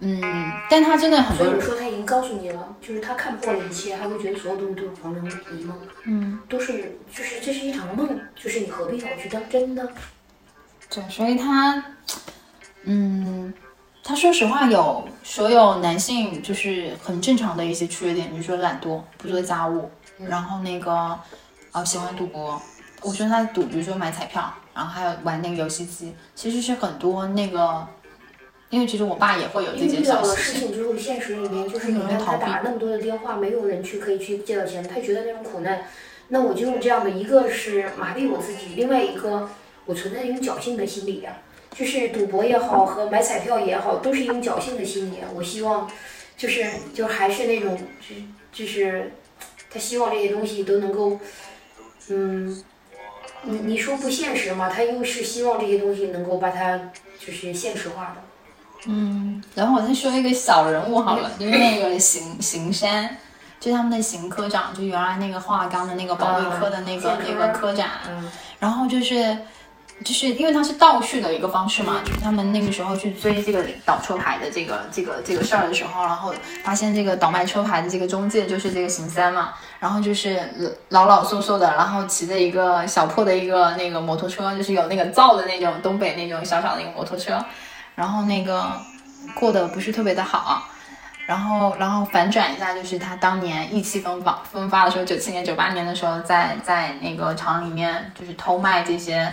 嗯，但他真的很多。所以说他已经告诉你了，就是他看破了一切，他会觉得所有东西都是黄粱一梦。嗯，都是就是这是一场梦，就是你何必要去当真的？对，所以他，嗯，他说实话有所有男性就是很正常的一些缺点，比如说懒惰、不做家务，然后那个啊喜欢赌博。我说他赌，比如说买彩票，然后还有玩那个游戏机，其实是很多那个。因为其实我爸也会有这件遇到了事情之后，现实里面就是你看他打那么多的电话，没有人去可以去借到钱，他觉得那种苦难，那我就用这样的一个是麻痹我自己，另外一个我存在一种侥幸的心理呀，就是赌博也好和买彩票也好，都是一种侥幸的心理。我希望就是就还是那种就就是他希望这些东西都能够嗯你你说不现实嘛？他又是希望这些东西能够把它就是现实化的。嗯，然后我再说一个小人物好了，就是那个邢邢山，就他们的邢科长，就原来那个华钢的那个保卫科的那个、嗯。那个科长，嗯。然后就是。就是因为他是倒叙的一个方式嘛，就是他们那个时候去追这个倒车牌的这个这个这个事儿的时候，然后发现这个倒卖车牌的这个中介就是这个邢三嘛，然后就是老老瘦瘦的，然后骑着一个小破的一个那个摩托车，就是有那个造的那种东北那种小小的一个摩托车，然后那个过得不是特别的好，然后然后反转一下，就是他当年意气风发风发的时候，九七年九八年的时候，在在那个厂里面就是偷卖这些。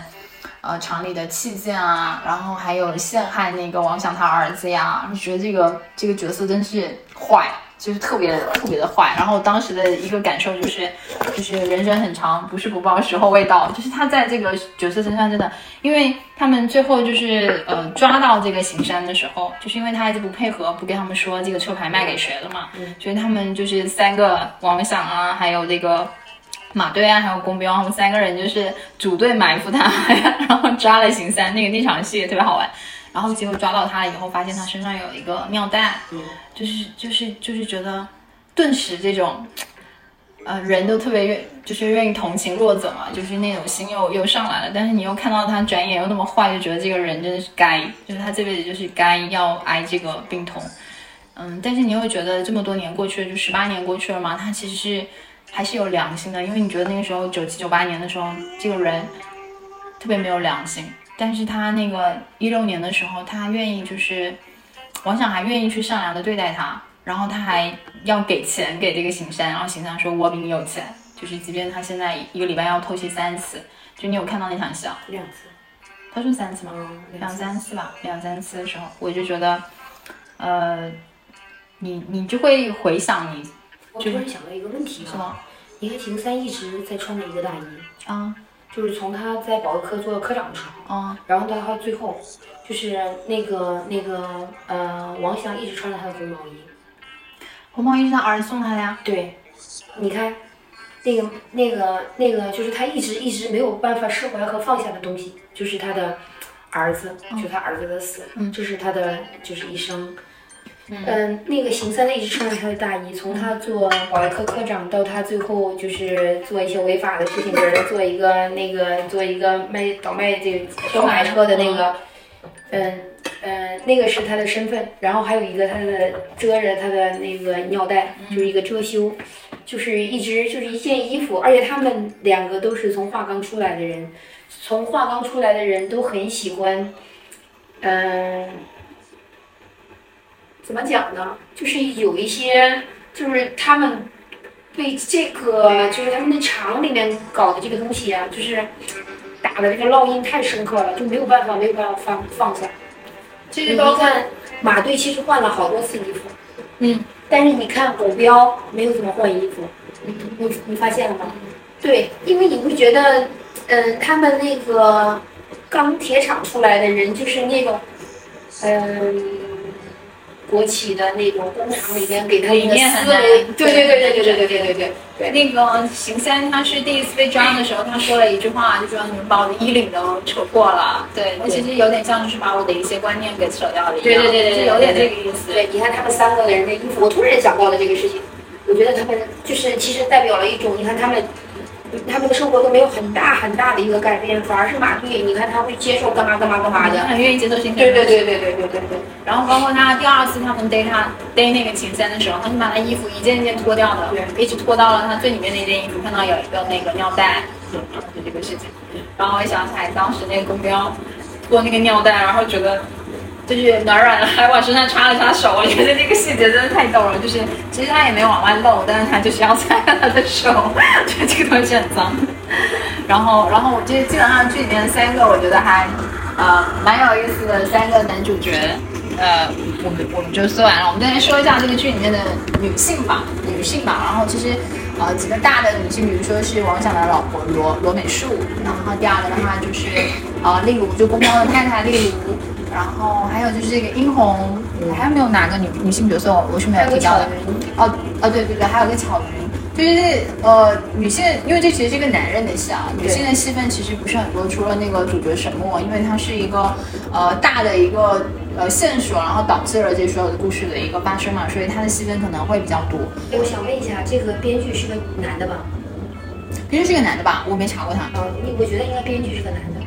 呃，厂里的器件啊，然后还有陷害那个王想他儿子呀，就觉得这个这个角色真是坏，就是特别特别的坏。然后当时的一个感受就是，就是人生很长，不是不报，时候未到。就是他在这个角色身上真的，因为他们最后就是呃抓到这个行山的时候，就是因为他一直不配合，不跟他们说这个车牌卖给谁了嘛，所以他们就是三个王响啊，还有这个。马队啊，还有宫彪，他们三个人就是组队埋伏他，[laughs] 然后抓了邢三。那个那场戏也特别好玩。然后结果抓到他了以后，发现他身上有一个尿袋，就是就是就是觉得，顿时这种，呃，人都特别愿就是愿意同情弱者嘛，就是那种心又又上来了。但是你又看到他转眼又那么坏，就觉得这个人真的是该，就是他这辈子就是该要挨这个病痛。嗯，但是你又觉得这么多年过去了，就十八年过去了嘛，他其实是。还是有良心的，因为你觉得那个时候九七九八年的时候，这个人特别没有良心。但是他那个一六年的时候，他愿意就是王想还愿意去善良的对待他，然后他还要给钱给这个邢山，然后邢山说我比你有钱，就是即便他现在一个礼拜要透析三次，就你有看到那场戏啊？两次，他说三次吗？嗯，两三次吧，两三次的时候，我就觉得，呃，你你就会回想你我突然想到一个问题什么你看邢三一直在穿着一个大衣，啊就是从他在保卫科做科长的时候，啊然后到他最后，就是那个那个呃，王翔一直穿着他的红毛衣。红毛衣是他儿子送他的呀。对，你看，那个那个那个，就是他一直一直没有办法释怀和放下的东西，就是他的儿子，就他儿子的死，嗯这是他的就是一生。嗯，那个邢三呢一直穿着他的大衣，从他做保卫科科长到他最后就是做一些违法的事情，给人做一个那个做一个卖倒卖这个收买车的那个，嗯嗯，那个是他的身份，然后还有一个他的遮着他的那个尿袋，就是一个遮羞，就是一直就是一件衣服，而且他们两个都是从华钢出来的人，从华钢出来的人都很喜欢，嗯。怎么讲呢？就是有一些，就是他们对这个，就是他们的厂里面搞的这个东西啊，就是打的这个烙印太深刻了，就没有办法，没有办法放放下。你其实包括看马队其实换了好多次衣服，嗯，但是你看狗标没有怎么换衣服，你你你发现了吗？对，因为你会觉得，嗯，他们那个钢铁厂出来的人就是那种，嗯。国企的那种工厂里面给他们的理念很思维，对对对对对对对对对对对。那个邢三他是第一次被抓的时候，他说了一句话，就说你们把我的衣领都扯破了。对，那其实有点像是把我的一些观念给扯掉了一样。对对对对对是有点这个意思。对，你看他们三个人的衣服，我突然想到了这个事情，我觉得他们就是其实代表了一种，你看他们。他们的生活都没有很大很大的一个改变，反而是马队，你看他会接受干嘛干嘛干嘛的，很愿意接受新鲜。对对对对对对对对。然后包括他第二次他们逮他逮那个秦三的时候，他是把他衣服一件一件脱掉的，一直脱到了他最里面那件衣服，看到有一个那个尿袋，就这个事情。然后我想起来当时那个公标脱那个尿袋，然后觉得。就是暖软的，还往身上擦了擦手，我觉得那个细节真的太逗了。就是其实他也没往外露，但是他就是要擦他的手，[laughs] 觉得这个东西很脏。然后，然后我觉得基本上剧里面三个，我觉得还呃蛮有意思的三个男主角，呃，我们我们就说完了。我们再来说一下这个剧里面的女性吧，女性吧。然后其实呃几个大的女性，比如说是王响的老婆罗罗美树，然后第二个的话就是呃例如就公公的太太例如。然后还有就是这个殷红，还有没有哪个女女性角色我是没有提到的？哦哦对对对，还有个巧云，就是呃，女性，因为这其实是一个男人的戏啊，女性的戏份其实不是很多，除了那个主角沈墨，因为它是一个呃大的一个呃线索，然后导致了这所有的故事的一个发生嘛，所以他的戏份可能会比较多。我想问一下，这个编剧是个男的吧？编剧是个男的吧？我没查过他。呃，你我觉得应该编剧是个男的。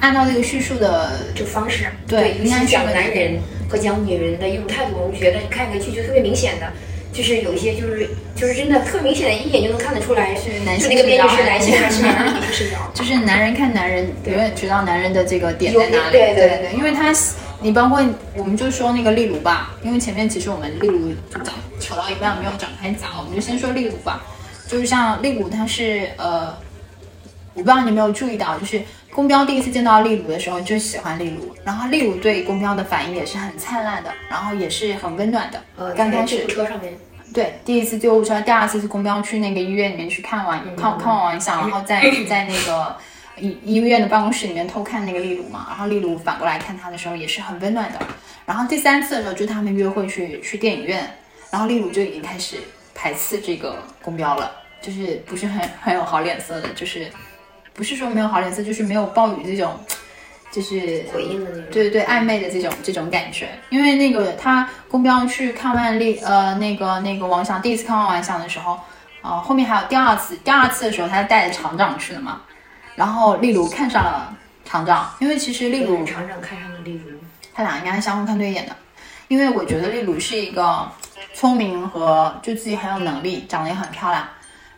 按照这个叙述的这个方式，对，应该是讲男人和讲女人的一种态度，我觉得看个剧就特别明显的。就是有一些，就是就是真的特别明显的，一眼就能看得出来是男性，那个编剧是男性还 [laughs] 是女性视角。就是男人看男人，永远知道男人的这个点在哪里。对对对，因为他，你包括我们就说那个例如吧，因为前面其实我们例如就讲扯到一半没有展开讲，我们就先说例如吧。就是像例如，他是呃，我不知道你有没有注意到，就是宫标第一次见到丽如的时候就喜欢丽如，然后丽如对宫标的反应也是很灿烂的，然后也是很温暖的。呃，刚开始车上面。对，第一次救护车，第二次是公标去那个医院里面去看完看看完一下，然后在在那个医医院的办公室里面偷看那个丽鲁嘛，然后丽鲁反过来看他的时候也是很温暖的。然后第三次的时候，就他们约会去去电影院，然后丽鲁就已经开始排斥这个公标了，就是不是很很有好脸色的，就是不是说没有好脸色，就是没有暴雨这种。就是回应的那种，对对对，暧昧的这种这种感觉。因为那个他宫标去看完丽呃那个那个王翔，第一次看完王翔的时候，呃后面还有第二次，第二次的时候他是带着厂长去的嘛。然后例如看上了厂长，因为其实例如厂长看上了例如，他俩应该是相互看对眼的。因为我觉得例如是一个聪明和就自己很有能力，长得也很漂亮，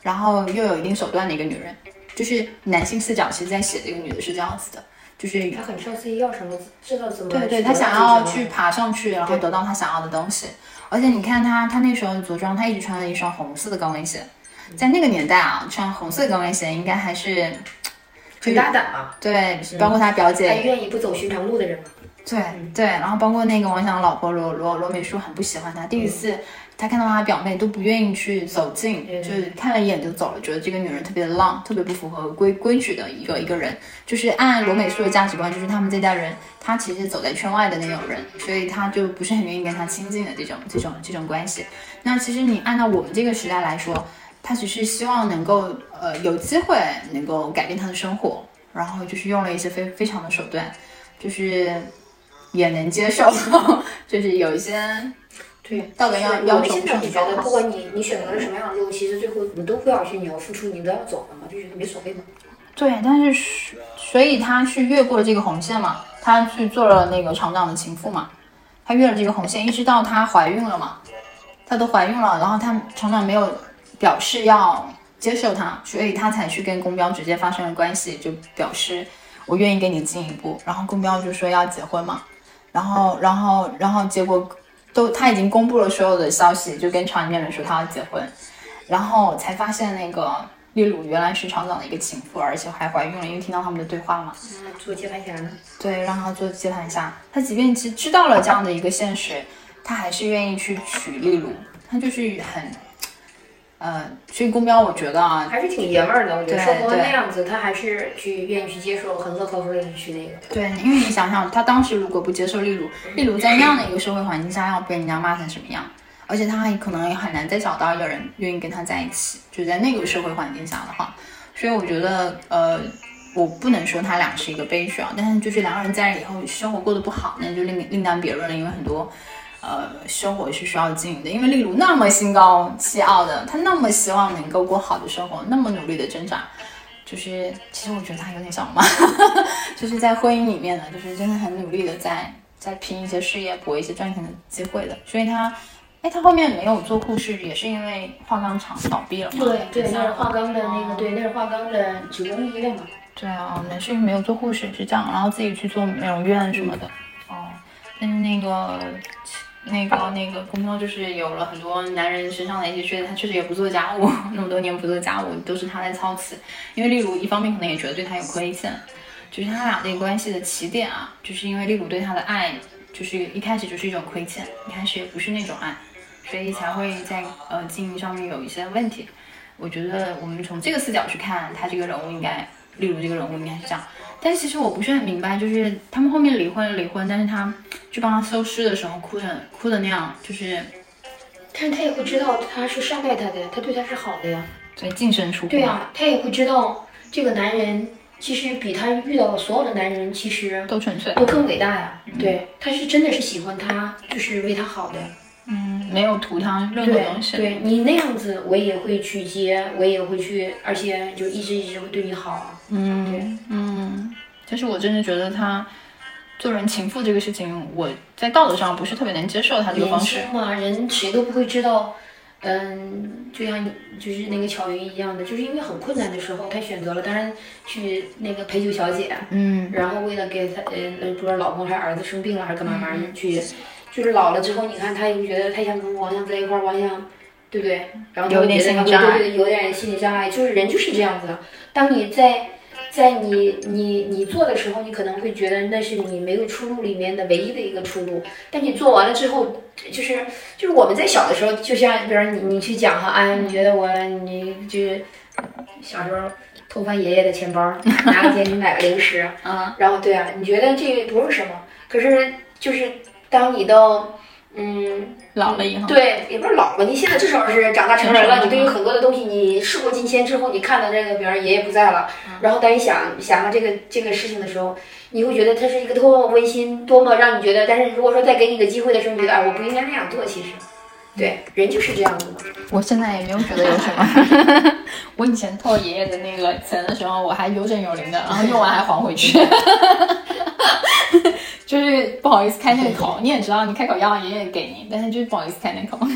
然后又有一定手段的一个女人。就是男性视角，其实在写这个女的是这样子的。就是他很知道自己要什么，知道怎么对对，他想要去爬上去，然后得到他想要的东西。而且你看他，他那时候着装，他一直穿了一双红色的高跟鞋。在那个年代啊，穿红色高跟鞋应该还是很大胆嘛。对，包括他表姐，他愿意不走寻常路的人嘛。对对，然后包括那个王想老婆罗罗罗美术很不喜欢他，第一次。他看到他表妹都不愿意去走近，就是看了一眼就走了，觉得这个女人特别的浪，特别不符合规规矩的一个一个人。就是按罗美素的价值观，就是他们这代人，他其实走在圈外的那种人，所以他就不是很愿意跟他亲近的这种这种这种关系。那其实你按照我们这个时代来说，他只是希望能够呃有机会能够改变他的生活，然后就是用了一些非非常的手段，就是也能接受，[laughs] 就是有一些。对，道德要要求现在就觉得，不管你你选择了什么样的路，其实最后你都会要去，你要付出，你都要走了嘛，就觉得没所谓嘛。对，但是所以他去越过了这个红线嘛，他去做了那个厂长的情妇嘛，他越了这个红线，一直到她怀孕了嘛，她都怀孕了，然后他厂长没有表示要接受她，所以他才去跟公标直接发生了关系，就表示我愿意跟你进一步，然后公标就说要结婚嘛，然后然后然后结果。都他已经公布了所有的消息，就跟厂里面人说他要结婚，然后才发现那个丽鲁原来是厂长的一个情妇，而且还怀孕了，因为听到他们的对话嘛。嗯，做接盘侠呢？对，让他做接盘侠。他即便其实知道了这样的一个现实，他还是愿意去娶丽鲁，他就是很。呃，所以公标我觉得啊，还是挺爷们儿的。我觉得生活那样子，他还是去愿意去接受，很乐呵呵的去那个。对，因为你想想，他当时如果不接受例如，例如在那样的一个社会环境下，要被人家骂成什么样？而且他还可能也很难再找到一个人愿意跟他在一起，就在那个社会环境下的话。所以我觉得，呃，我不能说他俩是一个悲剧啊，但是就是两个人在以后生活过得不好，那就另另当别论了，因为很多。呃，生活是需要经营的，因为例如那么心高气傲的，他那么希望能够过好的生活，那么努力的挣扎，就是其实我觉得他有点像我妈，[laughs] 就是在婚姻里面呢，就是真的很努力的在在拼一些事业，搏一些赚钱的机会的。所以他，哎，他后面没有做护士，也是因为化钢厂倒闭了嘛？对对，那是化钢的那个，对，那是化钢的职工医院嘛？对啊，那是因为没有做护士是这样，然后自己去做美容院什么的。哦，但是那个。那个那个公公就是有了很多男人身上的一些缺点，他确实也不做家务，[laughs] 那么多年不做家务都是他在操持。因为例如一方面可能也觉得对他有亏欠，就是他俩这个关系的起点啊，就是因为例如对他的爱，就是一开始就是一种亏欠，一开始也不是那种爱，所以才会在呃经营上面有一些问题。我觉得我们从这个视角去看他这个人物，应该例如这个人物应该是这样。但其实我不是很明白，就是他们后面离婚了离婚，但是他去帮他收尸的时候哭成哭的那样，就是但是他也会知道他是善待他的，他对他是好的呀。所以净身出户。对呀、他也会知道这个男人其实比他遇到的所有的男人其实都纯粹。都更伟大呀。对，他是真的是喜欢他，就是为他好的。嗯，没有图他任何东，西。对你那样子，我也会去接，我也会去，而且就一直一直会对你好嗯，对嗯，但是我真的觉得他做人情妇这个事情，我在道德上不是特别能接受他这个方式。轻嘛，人谁都不会知道。嗯，就像就是那个巧云一样的，就是因为很困难的时候，他选择了当然去那个陪酒小姐，嗯然后为了给他呃，呃不知道老公还是儿子生病了还是干嘛玩意儿去，就是老了之后，你看他也觉得他想跟王阳在一块儿，王阳，对不对？然后觉得他会心理障碍对对有点心理障碍，就是人就是这样子的。当你在在你你你做的时候，你可能会觉得那是你没有出路里面的唯一的一个出路，但你做完了之后，就是就是我们在小的时候，就像比如你你去讲哈，哎，你觉得我你就是小时候偷翻爷爷的钱包，拿个钱去买个零食，[laughs] 啊，然后对啊，你觉得这个不是什么，可是就是当你都嗯老了以后，对，也不是老了，你现在至少是长大成人了。你对于很多的东西，你事过境迁之后，你看到这个，比如说爷爷不在了，然后当你想想到这个这个事情的时候，你会觉得它是一个多么温馨，多么让你觉得。但是如果说再给你一个机会的时候，你觉得哎，我不应该那样做。其实，对，人就是这样子的。我现在也没有觉得有什么。[laughs] 我以前偷爷爷的那个钱的时候，我还有整有零的，然后用完还还回去。[laughs] 就是不好意思开那个口，你也知道，你开口要爷爷给你，但是就是不好意思开那口。[laughs]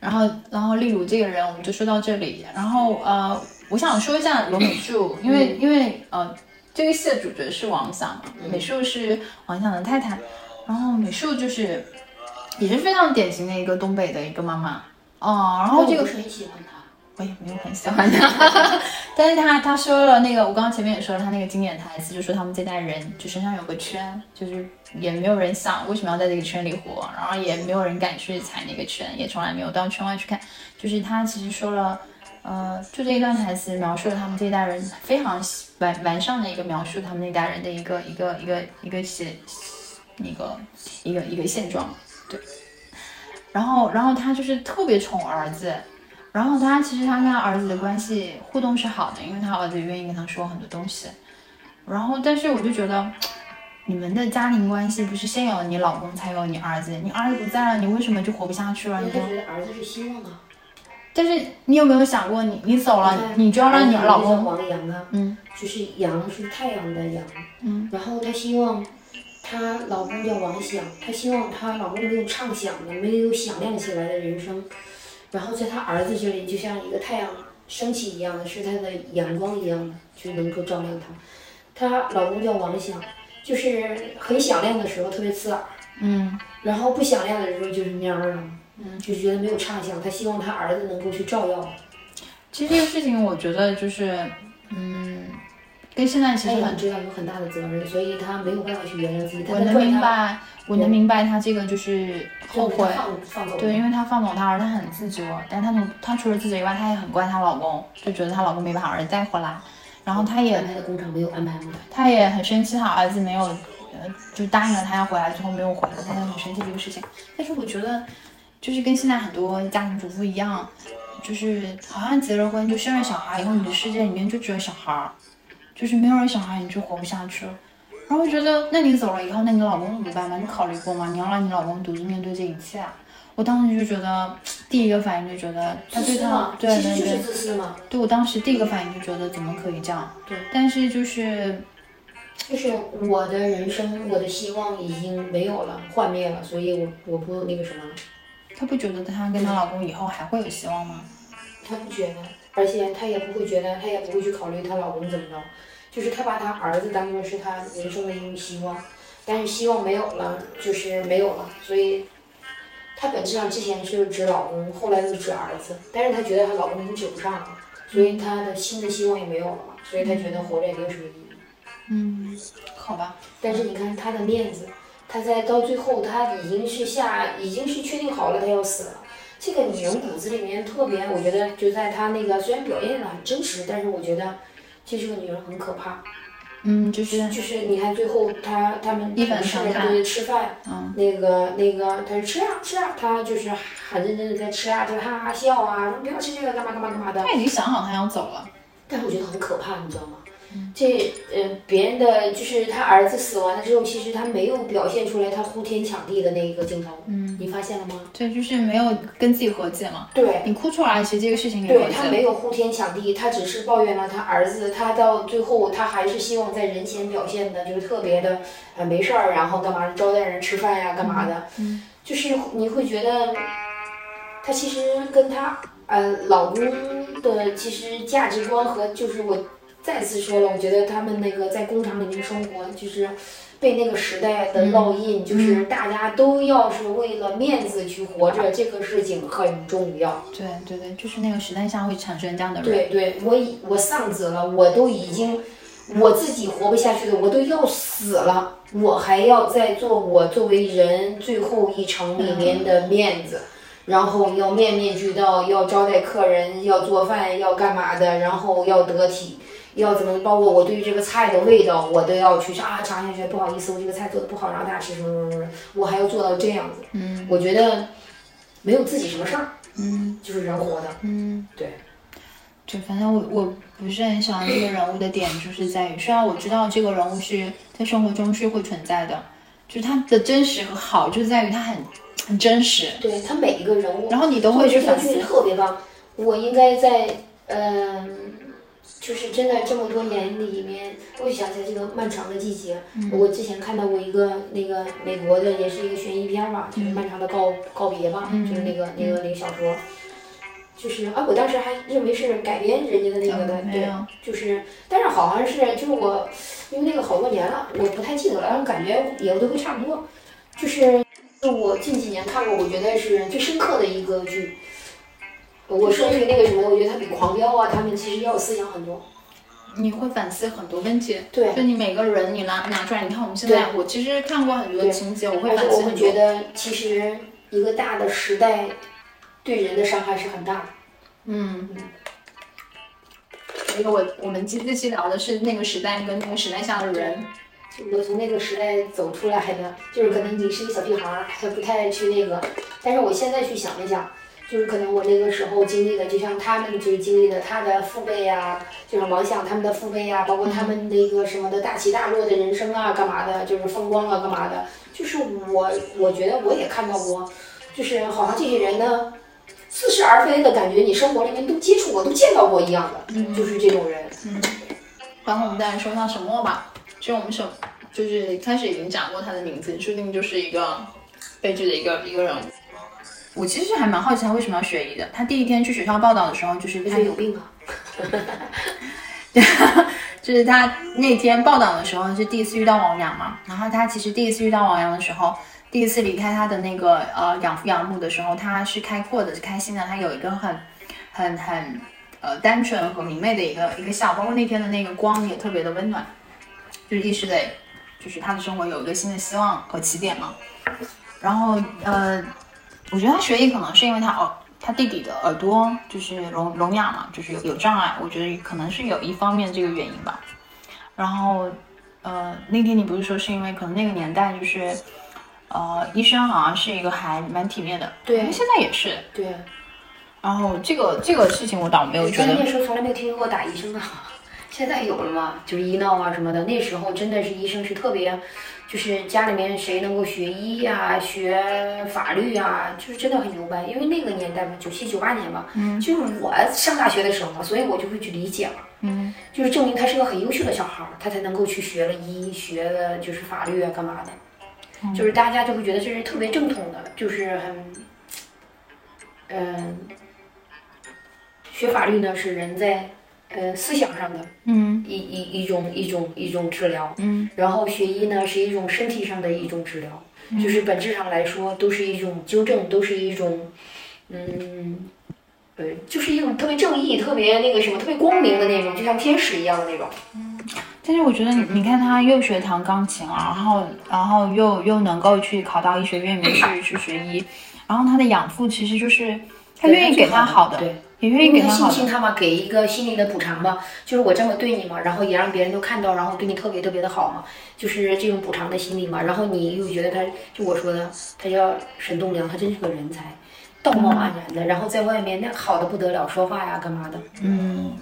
然后，然后例如这个人，我们就说到这里。然后呃，我想说一下罗美术，因为、因为呃，这个戏的主角是王想嘛，美术是王想的太太，然后美术就是也是非常典型的一个东北的一个妈妈哦。然后这个我不是很喜欢他。我也没有很喜欢他，[laughs] 但是他他说了那个，我刚刚前面也说了他那个经典台词，就说他们这代人就身上有个圈，就是也没有人想为什么要在这个圈里活，然后也没有人敢去踩那个圈，也从来没有到圈外去看。就是他其实说了，呃，就这一段台词描述了他们这一代人非常完完善的一个描述他们那代人的一个一个一个一个现那个一个一个现状，对。然后然后他就是特别宠儿子。然后他其实他跟他儿子的关系互动是好的，因为他儿子愿意跟他说很多东西。然后，但是我就觉得，你们的家庭关系不是先有你老公才有你儿子，你儿子不在了，你为什么就活不下去了？你觉得儿子是希望啊。但是你有没有想过你，你走了，你就要让你老公，王阳啊，嗯，就是阳是太阳的阳，嗯，然后他希望她老公叫王响，她希望她老公没有畅想的、没有响亮起来的人生，然后在她儿子这里就像一个太阳升起一样的，是她的阳光一样的，就能够照亮她。她老公叫王响，就是很响亮的时候特别刺耳，嗯然后不响亮的时候就是蔫儿了，嗯，就觉得没有畅想。她希望她儿子能够去照耀。其实这个事情我觉得就是，嗯，跟现在其他也实很知道有很大的责任，所以他没有办法去原谅自己。我能明白，我能明白他这个就是后悔。对，因为她放走他儿子，她很自责，但是她从她除了自责以外，她也很怪她老公，就觉得她老公没把儿子带回来，然后她也安排的工厂没有安排好。她也很生气，她儿子没有，呃，就答应了她要回来最后没有回来，她就很生气这个事情。但是我觉得，就是跟现在很多家庭主妇一样，就是好像结了婚就生了小孩以后，你的世界里面就只有小孩儿，就是没有了小孩你就活不下去了。然后我觉得，那你走了以后，那你老公怎么办吗？你考虑过吗？你要让你老公独自面对这一切啊？我当时就觉得，第一个反应就觉得他对他对对其实就是对，自私嘛。对我当时第一个反应就觉得怎么可以这样？对，但是就是就是我的人生，我的希望已经没有了，幻灭了，所以我我不那个什么了。她不觉得她跟她老公以后还会有希望吗？她不觉得，而且她也不会觉得，她也不会去考虑她老公怎么着，就是她把她儿子当做是她人生的一种希望，但是希望没有了，就是没有了，所以她本质上之前是指老公，后来又指儿子，但是她觉得她老公已经指不上了，所以她的新的希望也没有了嘛，所以她觉得活着也没有什么意义。嗯，好吧，但是你看她的面子，她在到最后，她已经是下，已经是确定好了她要死了。这个女人骨子里面特别，我觉得就在她那个虽然表现的很真实，但是我觉得这是个女人很可怕。嗯，就是就是你看最后她他们一反同事常态对吃饭，嗯那个那个她说吃啊吃啊，她就是很认真的在吃啊，就哈哈笑啊，说不要吃这个干嘛干嘛干嘛的。他已经想好她要走了。但是我觉得很可怕，你知道吗？这呃，别人的就是他儿子死完了之后，其实他没有表现出来他呼天抢地的那一个镜头，嗯，你发现了吗？对，就是没有跟自己和解嘛。对，你哭出来，其实这个事情你和对他。没有呼天抢地，他只是抱怨了他儿子，他到最后他还是希望在人前表现的就是特别的呃没事儿，然后干嘛招待人吃饭呀，干嘛的，嗯就是你会觉得他其实跟他呃老公的其实价值观和就是我再次说了，我觉得他们那个在工厂里面生活就是。被那个时代的烙印，就是大家都要是为了面子去活着，这个事情很重要。对对对，就是那个时代下会产生这样的人。对对，我已我丧子了，我都已经我自己活不下去了，我都要死了，我还要再做我作为人最后一程里面的面子，然后要面面俱到，要招待客人，要做饭，要干嘛的，然后要得体。要怎么？包括我对于这个菜的味道，我都要去啊尝下去，不好意思，我这个菜做的不好，然后大家吃什么什么什么，我还要做到这样子。嗯我觉得没有自己什么事儿，嗯就是人活的。嗯，对。就反正我我不是很喜欢这个人物的点，就是在于，虽然我知道这个人物是在生活中是会存在的，就是他的真实和好，就在于他很很真实，对他每一个人物，然后你都会去反思。特别棒。我应该在嗯、就是真的这么多年里面，我就想起来这个漫长的季节。我之前看到过一个那个美国的，也是一个悬疑片吧，就是《漫长的告告别》吧，就是那个那个那个小说。就是啊，我当时还认为是改编人家的那个的，对就是，但是好像是就是我，因为那个好多年了，我不太记得了，然后感觉也都会差不多。就是是我近几年看过，我觉得是最深刻的一个剧。我说是那个什么，我觉得他比《狂飙》啊，他们其实要有思想很多。你会反思很多问题。对就你每个人，你拿拿出来，你看我们现在，我其实看过很多情节，我会我会。觉得，其实一个大的时代对人的伤害是很大的。嗯。因为我我们这这期聊的是那个时代跟那个时代下的人。我从那个时代走出来的，就是可能你是一个小屁孩儿，还不太去那个，但是我现在去想一想，就是可能我那个时候经历的，就像他们就是经历的他的父辈呀、就是王想他们的父辈呀、包括他们那个什么的大起大落的人生啊，干嘛的，就是风光啊，干嘛的，就是我我觉得我也看到过，就是好像这些人呢。似是而非的感觉，你生活里面都接触过、都见到过一样的，就是这种人。嗯然后我们再来说一下沈墨吧，其实我们沈就是开始已经讲过他的名字，注定就是一个悲剧的一个一个人物。我其实还蛮好奇他为什么要学医的。他第一天去学校报道的时候，就是他有病啊！[laughs] 就是他那天报道的时候是第一次遇到王阳嘛，然后他其实第一次遇到王阳的时候，第一次离开他的那个呃养父养母的时候，他是开阔的，是开心的，他有一个很很很呃单纯和明媚的一个一个笑，包括那天的那个光也特别的温暖，就是意识到就是他的生活有一个新的希望和起点嘛。然后呃，我觉得他学医可能是因为他耳他弟弟的耳朵就是聋聋哑嘛，就是有有障碍，我觉得可能是有一方面这个原因吧。然后呃，那天你不是说是因为可能那个年代就是呃，医生好像是一个还蛮体面的，对因为现在也是。对，然后这个这个事情我倒没有觉得那时候从来没有听说过打医生啊，现在有了嘛，就是医闹啊什么的。那时候真的是医生是特别，就是家里面谁能够学医呀、学法律啊、就是真的很牛掰。因为那个年代嘛，九七九八年嘛，嗯就是我上大学的时候嘛，所以我就会去理解嘛，嗯就是证明他是个很优秀的小孩儿，他才能够去学了医，学了就是法律啊，干嘛的。就是大家就会觉得这是特别正统的，就是很，嗯、学法律呢是人在呃思想上的嗯。一一一种一种一种治疗，嗯。然后学医呢是一种身体上的一种治疗，就是本质上来说都是一种纠正，都是一种，嗯，呃，就是一种特别正义、特别那个什么、特别光明的那种，就像天使一样的那种。嗯但是我觉得你你看他又学弹钢琴啊，然后然后又又能够去考到医学院里面去去学医，然后他的养父其实就是他愿意给他好的，对也愿意给因为他信他好的。不信他嘛，给一个心理的补偿嘛，就是我这么对你嘛，然后也让别人都看到，然后对你特别特别的好嘛，就是这种补偿的心理嘛。然后你又觉得他，就我说的，他叫沈栋梁，他真是个人才，道貌岸然的，然后在外面那好的不得了，说话呀干嘛的，嗯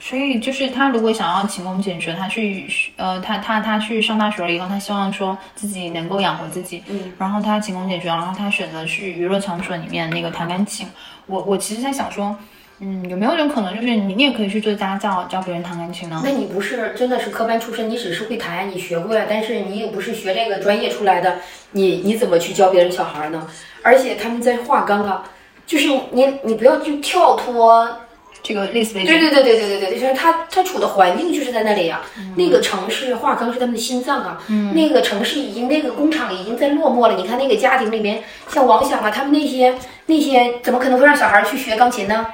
所以就是他如果想要勤工俭学，他去呃，他他他去上大学了以后，他希望说自己能够养活自己，嗯，然后他勤工俭学，然后他选择去娱乐场所里面那个弹钢琴。我我其实在想说，嗯，有没有一种可能，就是你你也可以去做家教，教别人弹钢琴呢？那你不是真的是科班出身，你只是会弹，你学过呀，但是你也不是学这个专业出来的，你你怎么去教别人小孩呢？而且他们在画钢啊，就是你你不要去跳脱这个类似背景，对对对对对对对，就是他他处的环境就是在那里呀、那个城市化坑是他们的心脏啊，那个城市已经那个工厂已经在落寞了。你看那个家庭里面，像王响啊，他们那些那些怎么可能会让小孩去学钢琴呢？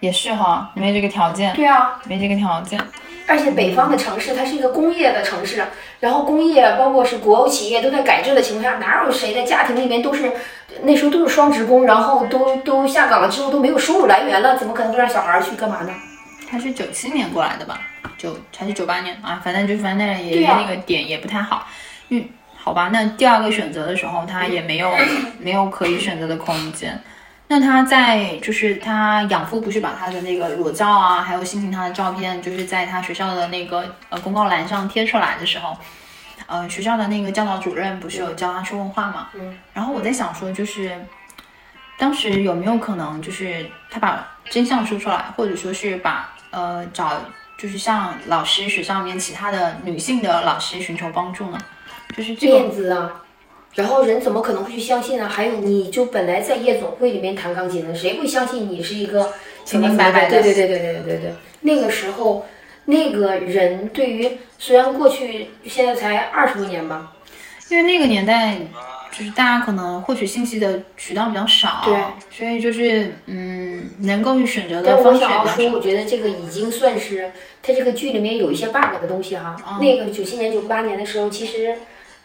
也是哈，没这个条件，对啊，没这个条件。而且北方的城市，它是一个工业的城市，然后工业包括是国有企业都在改制的情况下，哪有谁的家庭里面都是那时候都是双职工，然后都都下岗了之后都没有收入来源了，怎么可能会让小孩去干嘛呢？他是九七年过来的吧？九还是九八年啊？反正就反正那也、那个点也不太好。嗯，好吧，那第二个选择的时候，他也没有 [laughs] 没有可以选择的空间。那他在就是他养父不是把他的那个裸照啊，还有心情他的照片，就是在他学校的那个呃公告栏上贴出来的时候，呃，学校的那个教导主任不是有教他说问话嘛？嗯。然后我在想说，就是当时有没有可能，就是他把真相说出来，或者说是把呃找就是向老师学校里面其他的女性的老师寻求帮助呢？就是这面个子啊。然后人怎么可能会去相信呢？还有，你就本来在夜总会里面弹钢琴的，谁会相信你是一个清清白白的对对对对对对对对。那个时候，那个人对于虽然过去现在才二十多年吧，因为那个年代，就是大家可能获取信息的渠道比较少，对，所以就是嗯，能够去选择的方式也想要说。我觉得这个已经算是它这个剧里面有一些 bug 的东西哈。嗯那个九七年、九八年的时候，其实，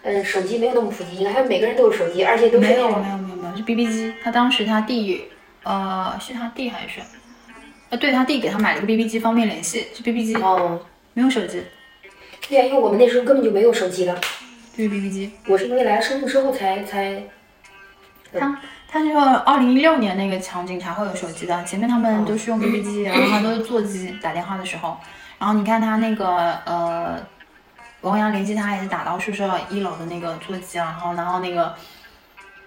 嗯，手机没有那么普及，还有每个人都有手机，而且都是没有没有没有没有，是 BB 机。他当时他弟，呃，是他弟还是？呃，对他弟给他买了个 BB 机，方便联系，是 BB 机，哦，没有手机，对呀，因为我们那时候根本就没有手机了，就是 BB 机。我是因为来了深圳之后才才他他是二零一六年那个场景才会有手机的，前面他们都是用 BB 机，然后他都是座机打电话的时候，然后你看他那个呃，王阳联系他也是打到宿舍一楼的那个座机，然后然后那个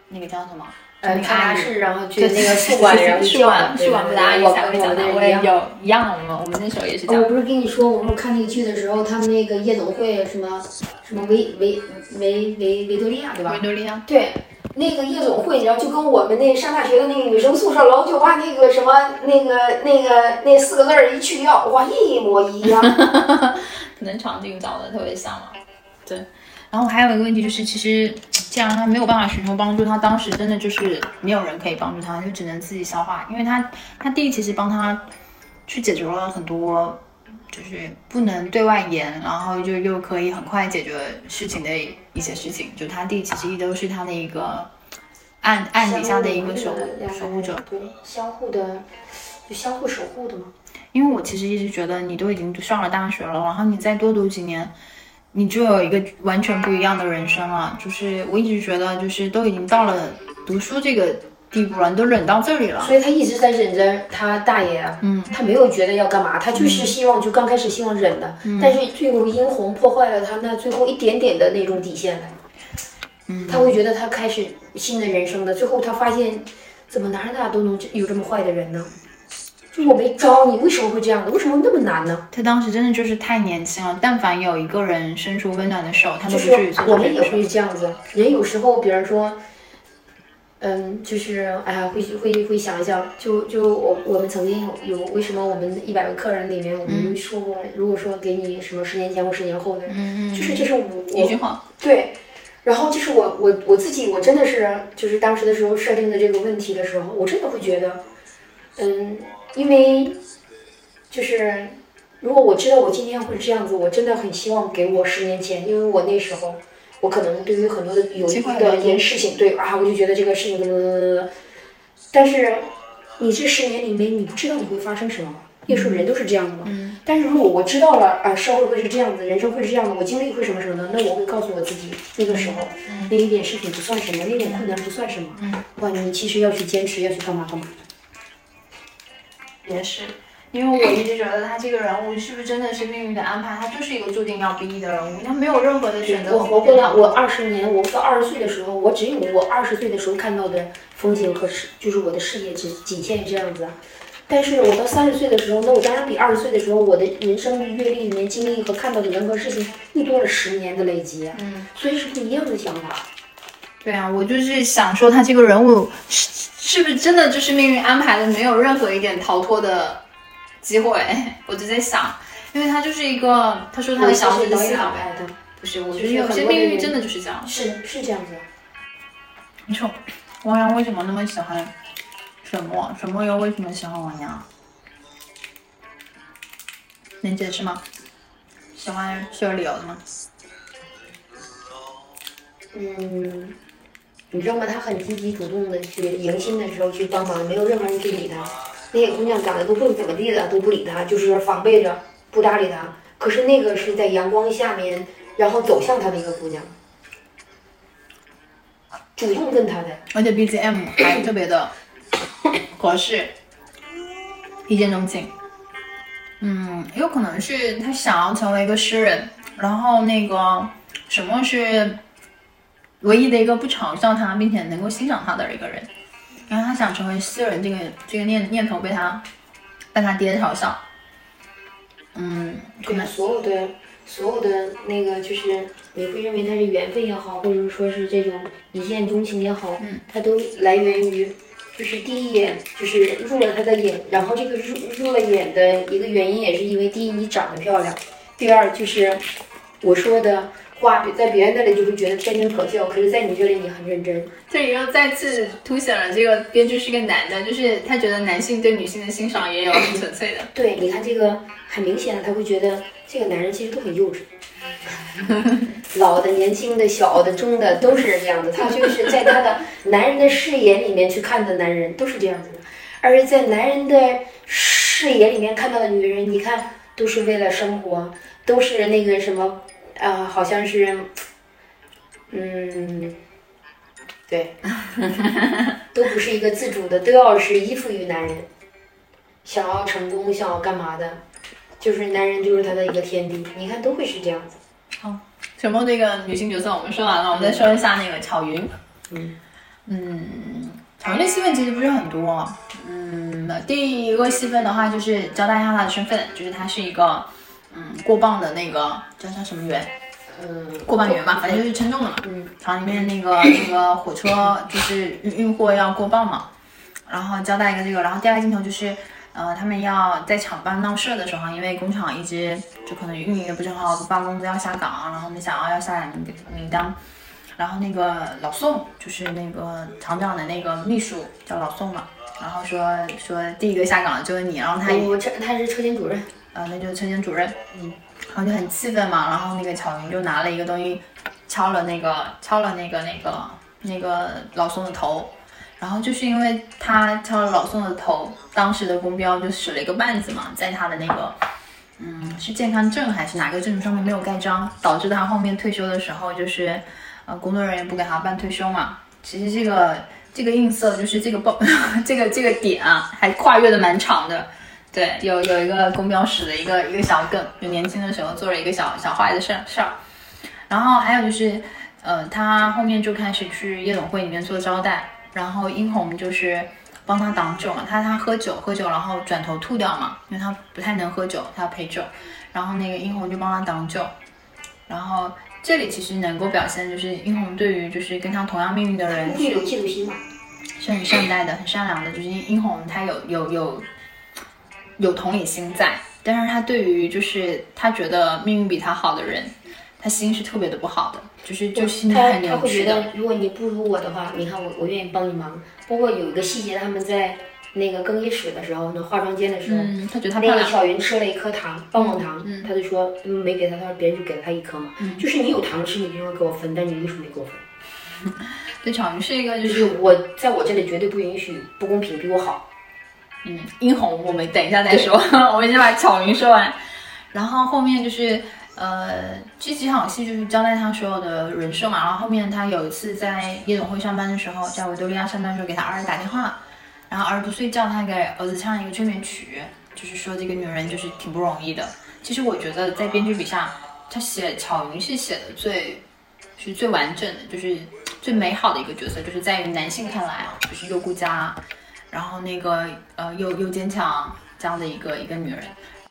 那个叫什么？呃那个阿姨看牙室，然后去那个宿管，然后宿叫管宿管部的阿姨我才会讲的，我我也。有一样，我们我们那时候也是这样。我不是跟你说，我们看那个剧的时候，他们那个夜总会什么什么维维维维维多利亚对吧维？多利亚，对，那个夜总会，你知道就跟我们那上大学的那个女生宿舍楼，就把那个什么那个那个那四个字儿一去掉，哇，一模一样。[laughs] 可能场景找的特别像嘛。对，然后还有一个问题就是，其实既然他没有办法寻求帮助，他当时真的就是没有人可以帮助他，就只能自己消化。因为他他弟其实帮他去解决了很多，就是不能对外言，然后就又可以很快解决事情的一些事情。就他弟其实一直都是他的一个暗暗底下的一个守护守护者。，对，相互的，就相互守护的嘛。因为我其实一直觉得，你都已经上了大学了，然后你再多读几年，你就有一个完全不一样的人生了。就是我一直觉得，就是都已经到了读书这个地步了，你都忍到这里了。所以他一直在忍着他大爷啊，嗯，他没有觉得要干嘛，他就是希望，就刚开始希望忍的，嗯但是最后殷红破坏了他那最后一点点的那种底线来，嗯，他会觉得他开始新的人生的，最后他发现，怎么哪儿哪儿都能有这么坏的人呢？就我没招你，为什么会这样的？为什么那么难呢？他当时真的就是太年轻了，但凡有一个人伸出温暖的手，他都就至于做我们也。会这样子，人有时候，比如说，嗯，就是哎呀，会会会想一想，就就我我们曾经有有为什么我们一百个客人里面，我们说过，如果说给你什么十年前或十年后的，嗯嗯，就是这是我一句话，对，然后就是我我我自己，我真的是就是当时的时候设定的这个问题的时候，我真的会觉得，嗯，因为就是如果我知道我今天会这样子，我真的很希望给我十年前，因为我那时候我可能对于很多的有意义的一件事情，对啊，我就觉得这个事情怎么怎么怎么，但是你这十年里面你不知道你会发生什么。有时候人都是这样的嘛。嗯但是如果我知道了啊，社会会是这样子，人生会是这样的，我经历会什么什么的，那我会告诉我自己，那个时候、那一点事情不算什么，那点困难不算什么。嗯哇，你其实要去坚持，要去干嘛干嘛。也是，因为我一直觉得他这个人物是不是真的是命运的安排？他就是一个注定要逼的人物，他没有任何的选择。我活过了我二十年，我到二十岁的时候，我只有我二十岁的时候看到的风景和视，就是我的视野只仅限于这样子。但是我到三十岁的时候，那我当然比二十岁的时候，我的人生阅历里面经历和看到的人和事情又多了十年的累积，嗯，所以是不一样的想法。对啊，我就是想说他这个人物是是不是真的就是命运安排的，没有任何一点逃脱的机会。[laughs] 我就在想，因为他就是一个，他说他的小粉丝的，不是，我觉得有些命运真的就是这样。是是这样子。你说王阳为什么那么喜欢沈墨？沈墨又为什么喜欢王阳？能解释吗？喜欢是有理由的吗？嗯，你知道吗？他很积极主动的去迎新的时候去帮忙，没有任何人去理他。那些姑娘长得都不怎么地的，都不理他，就是防备着，不搭理他。可是那个是在阳光下面，然后走向他的一个姑娘，主动跟他的。而且 BGM 还特别的 [laughs] 合适，一见钟情。嗯，有可能是他想要成为一个诗人，然后那个什么是唯一的一个不嘲笑他，并且能够欣赏他的一个人。然后他想成为诗人，这个这个念念头被他被他爹嘲笑。嗯，可对能所有的所有的那个，就是你会认为他是缘分也好，或者说是这种一见钟情也好，嗯，它都来源于就是第一眼就是入了他的眼，然后这个入入了眼的一个原因也是因为第一你长得漂亮，第二就是我说的话在别人那里就会觉得天真可笑，可是在你这里你很认真。这里又再次凸显了这个编剧是个男的，就是他觉得男性对女性的欣赏也有很纯粹的。对，你看这个很明显的，他会觉得这个男人其实都很幼稚，[laughs] 老的、年轻的、小的、中的都是这样的。他就是在他的男人的视野里面去看的男人都是这样子的，而在男人的视野里面看到的女人，你看都是为了生活，都是那个什么，啊、好像是，嗯。对，[laughs] 都不是一个自主的，都要是依附于男人。想要成功，想要干嘛的，就是男人就是他的一个天敌。你看都会是这样子。好沈梦这个女性角色我们说完了，我们再说一下那个巧云。嗯嗯，巧云的戏份其实不是很多。嗯，第一个戏份的话就是交代一下她的身份，就是她是一个嗯过磅的那个叫叫什么员，嗯过磅员吧，反正就是称重的嘛。嗯厂里面那个那个火车就是运运货要过磅嘛，然后交代一个这个，然后第二个镜头就是。呃，他们要在厂办闹事的时候，因为工厂一直就可能运营的不是很好，办工资要下岗，然后没想到要下来名名单，然后那个老宋就是那个厂长的那个秘书叫老宋嘛，然后说说第一个下岗的就是你，然后他也我车他是车间主任。呃，那就是车间主任，嗯，然后就很气愤嘛，然后那个巧云就拿了一个东西敲了那个敲了那个那个那个老宋的头，然后就是因为他敲了老宋的头，当时的公标就使了一个绊子嘛，在他的那个嗯是健康证还是哪个证上面没有盖章，导致他后面退休的时候就是呃工作人员不给他办退休嘛，其实这个这个映射就是这个报 [laughs] 这个这个点啊，还跨越的蛮长的。对，有有一个公标史的一个一个小梗，就年轻的时候做了一个小小坏的事事儿，然后还有就是，呃，他后面就开始去夜总会里面做招待，然后殷红就是帮他挡酒嘛，他他喝酒喝酒，然后转头吐掉嘛，因为他不太能喝酒，他要陪酒，然后那个殷红就帮他挡酒，然后这里其实能够表现就是殷红对于就是跟他同样命运的人会有嫉妒心嘛？是很善待的，很善良的，就是殷红她有有有有同理心在，但是他对于就是他觉得命运比他好的人，他心是特别的不好的，就是就心态他他很扭曲的。会觉得，如果你不如我的话，你看我我愿意帮你忙。包括有一个细节，他们在那个更衣室的时候，那化妆间的时候，嗯，她觉得他漂亮，那个小云吃了一颗糖，棒棒糖，嗯他就说嗯没给他，他说别人就给了他一颗嘛，就是你有糖吃，你就应该给我分，但你为什么没给我分？[laughs] 对巧云是一个就就是是我在我这里绝对不允许不公平，比我好。嗯，殷红我们等一下再说，[laughs] 我们先把巧云说完，然后后面就是呃这几场戏就是交代他所有的人设嘛，然后后面他有一次在夜总会上班的时候，在维多利亚上班的时候给他儿子打电话，然后儿子不睡觉，他给儿子唱了一个催眠曲，就是说这个女人就是挺不容易的。其实我觉得在编剧笔下，他写巧云是写的最是最完整的，就是最美好的一个角色，就是在于男性看来就是又顾家。然后那个呃又又坚强这样的一个一个女人，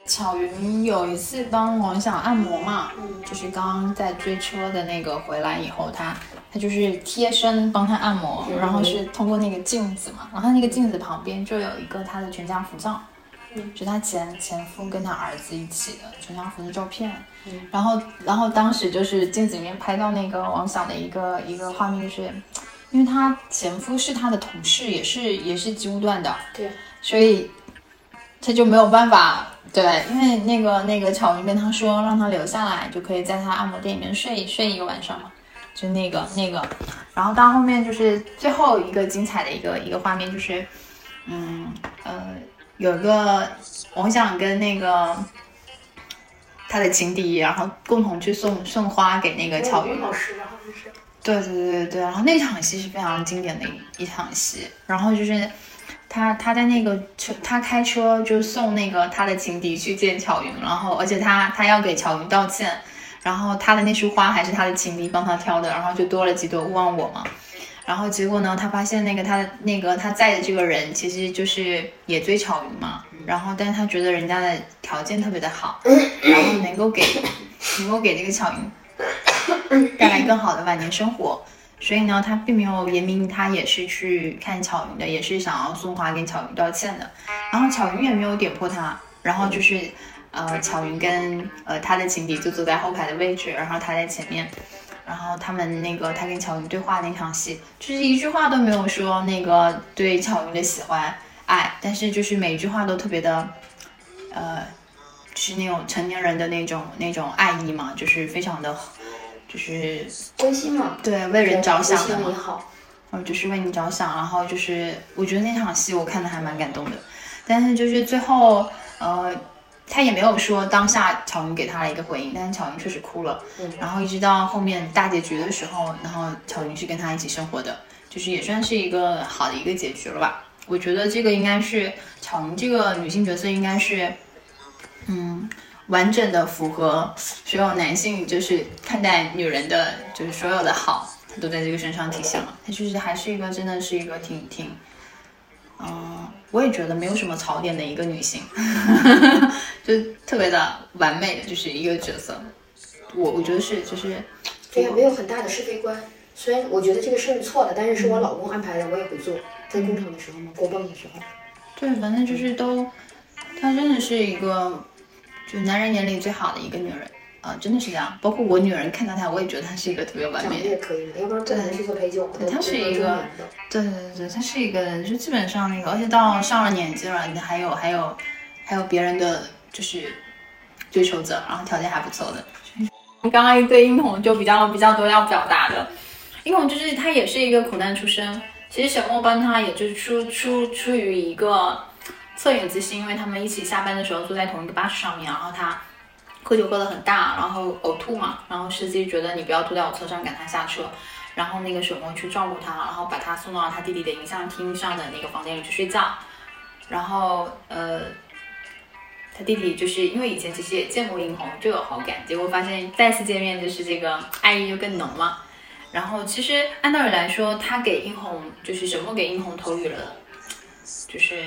巧云有一次帮王想按摩嘛，就是刚刚在追车的那个回来以后，她她就是贴身帮他按摩，然后是通过那个镜子嘛，然后那个镜子旁边就有一个她的全家福照，是她前前夫跟她儿子一起的全家福的照片，然后然后当时就是镜子里面拍到那个王想的一个一个画面就是。因为她前夫是她的同事，也是也是机务段的，对，所以她就没有办法，对，因为那个那个巧云跟他说，让他留下来，就可以在他按摩店里面睡睡一个晚上嘛，就那个那个，然后到后面就是最后一个精彩的一个一个画面，就是，嗯呃，有个王想跟那个他的情敌，然后共同去送送花给那个巧云老师。对对对对对，然后那场戏是非常经典的一一场戏，然后就是他他在那个车，他开车就送那个他的情敌去见巧云，然后而且他他要给巧云道歉，然后他的那束花还是他的情敌帮他挑的，然后就多了几朵勿忘我嘛，然后结果呢，他发现那个他的那个他在的这个人其实就是也追巧云嘛，然后但是他觉得人家的条件特别的好，[laughs] 然后能够给能够给这个巧云。带来更好的晚年生活，所以呢，他并没有言明他也是去看巧云的，也是想要送花给巧云道歉的。然后巧云也没有点破他，然后就是呃，巧云跟呃他的情敌就坐在后排的位置，然后他在前面，然后他们那个他跟巧云对话那场戏，就是一句话都没有说那个对巧云的喜欢爱，但是就是每一句话都特别的呃。是那种成年人的那种那种爱意嘛，就是非常的，就是关心嘛，对，为人着想的嘛，你好，嗯，就是为你着想，然后就是我觉得那场戏我看的还蛮感动的，但是就是最后，呃，他也没有说当下巧云给他了一个回应，但是巧云确实哭了，嗯，然后一直到后面大结局的时候，然后巧云是跟他一起生活的，就是也算是一个好的一个结局了吧，我觉得这个应该是巧云这个女性角色应该是。嗯，完整的符合所有男性就是看待女人的，就是所有的好，他都在这个身上体现了。他就是还是一个真的是一个挺挺，嗯，我也觉得没有什么槽点的一个女性，[laughs] 就特别的完美的就是一个角色。我我觉得是就是对呀，没有很大的是非观。虽然我觉得这个事儿是错的，但是是我老公安排的，我也会做。在工厂的时候嘛，过泵的时候。对，反正就是都，他真的是一个。就男人眼里最好的一个女人啊，真的是这样。包括我女人看到她，我也觉得她是一个特别完美。的。也可以，要不然真的是做陪酒。对，她是一个，对对对对，她是一个，就基本上那个，而且到上了年纪了，你还有还有还有别人的就是追求者，然后条件还不错的。刚刚一对英红就比较比较多要表达的，英红就是她也是一个苦难出身，其实沈墨帮她也就是出出出于一个。恻隐之心，因为他们一起下班的时候坐在同一个巴士上面，然后他喝酒喝得很大，然后呕吐嘛，然后司机觉得你不要吐在我车上，赶他下车，然后那个沈梦去照顾他，然后把他送到他弟弟的影像厅上的那个房间里去睡觉，然后呃，他弟弟就是因为以前其实也见过殷红，就有好感，结果发现再次见面就是这个爱意就更浓嘛，然后其实按道理来说，他给殷红就是沈墨给殷红投予了，就是。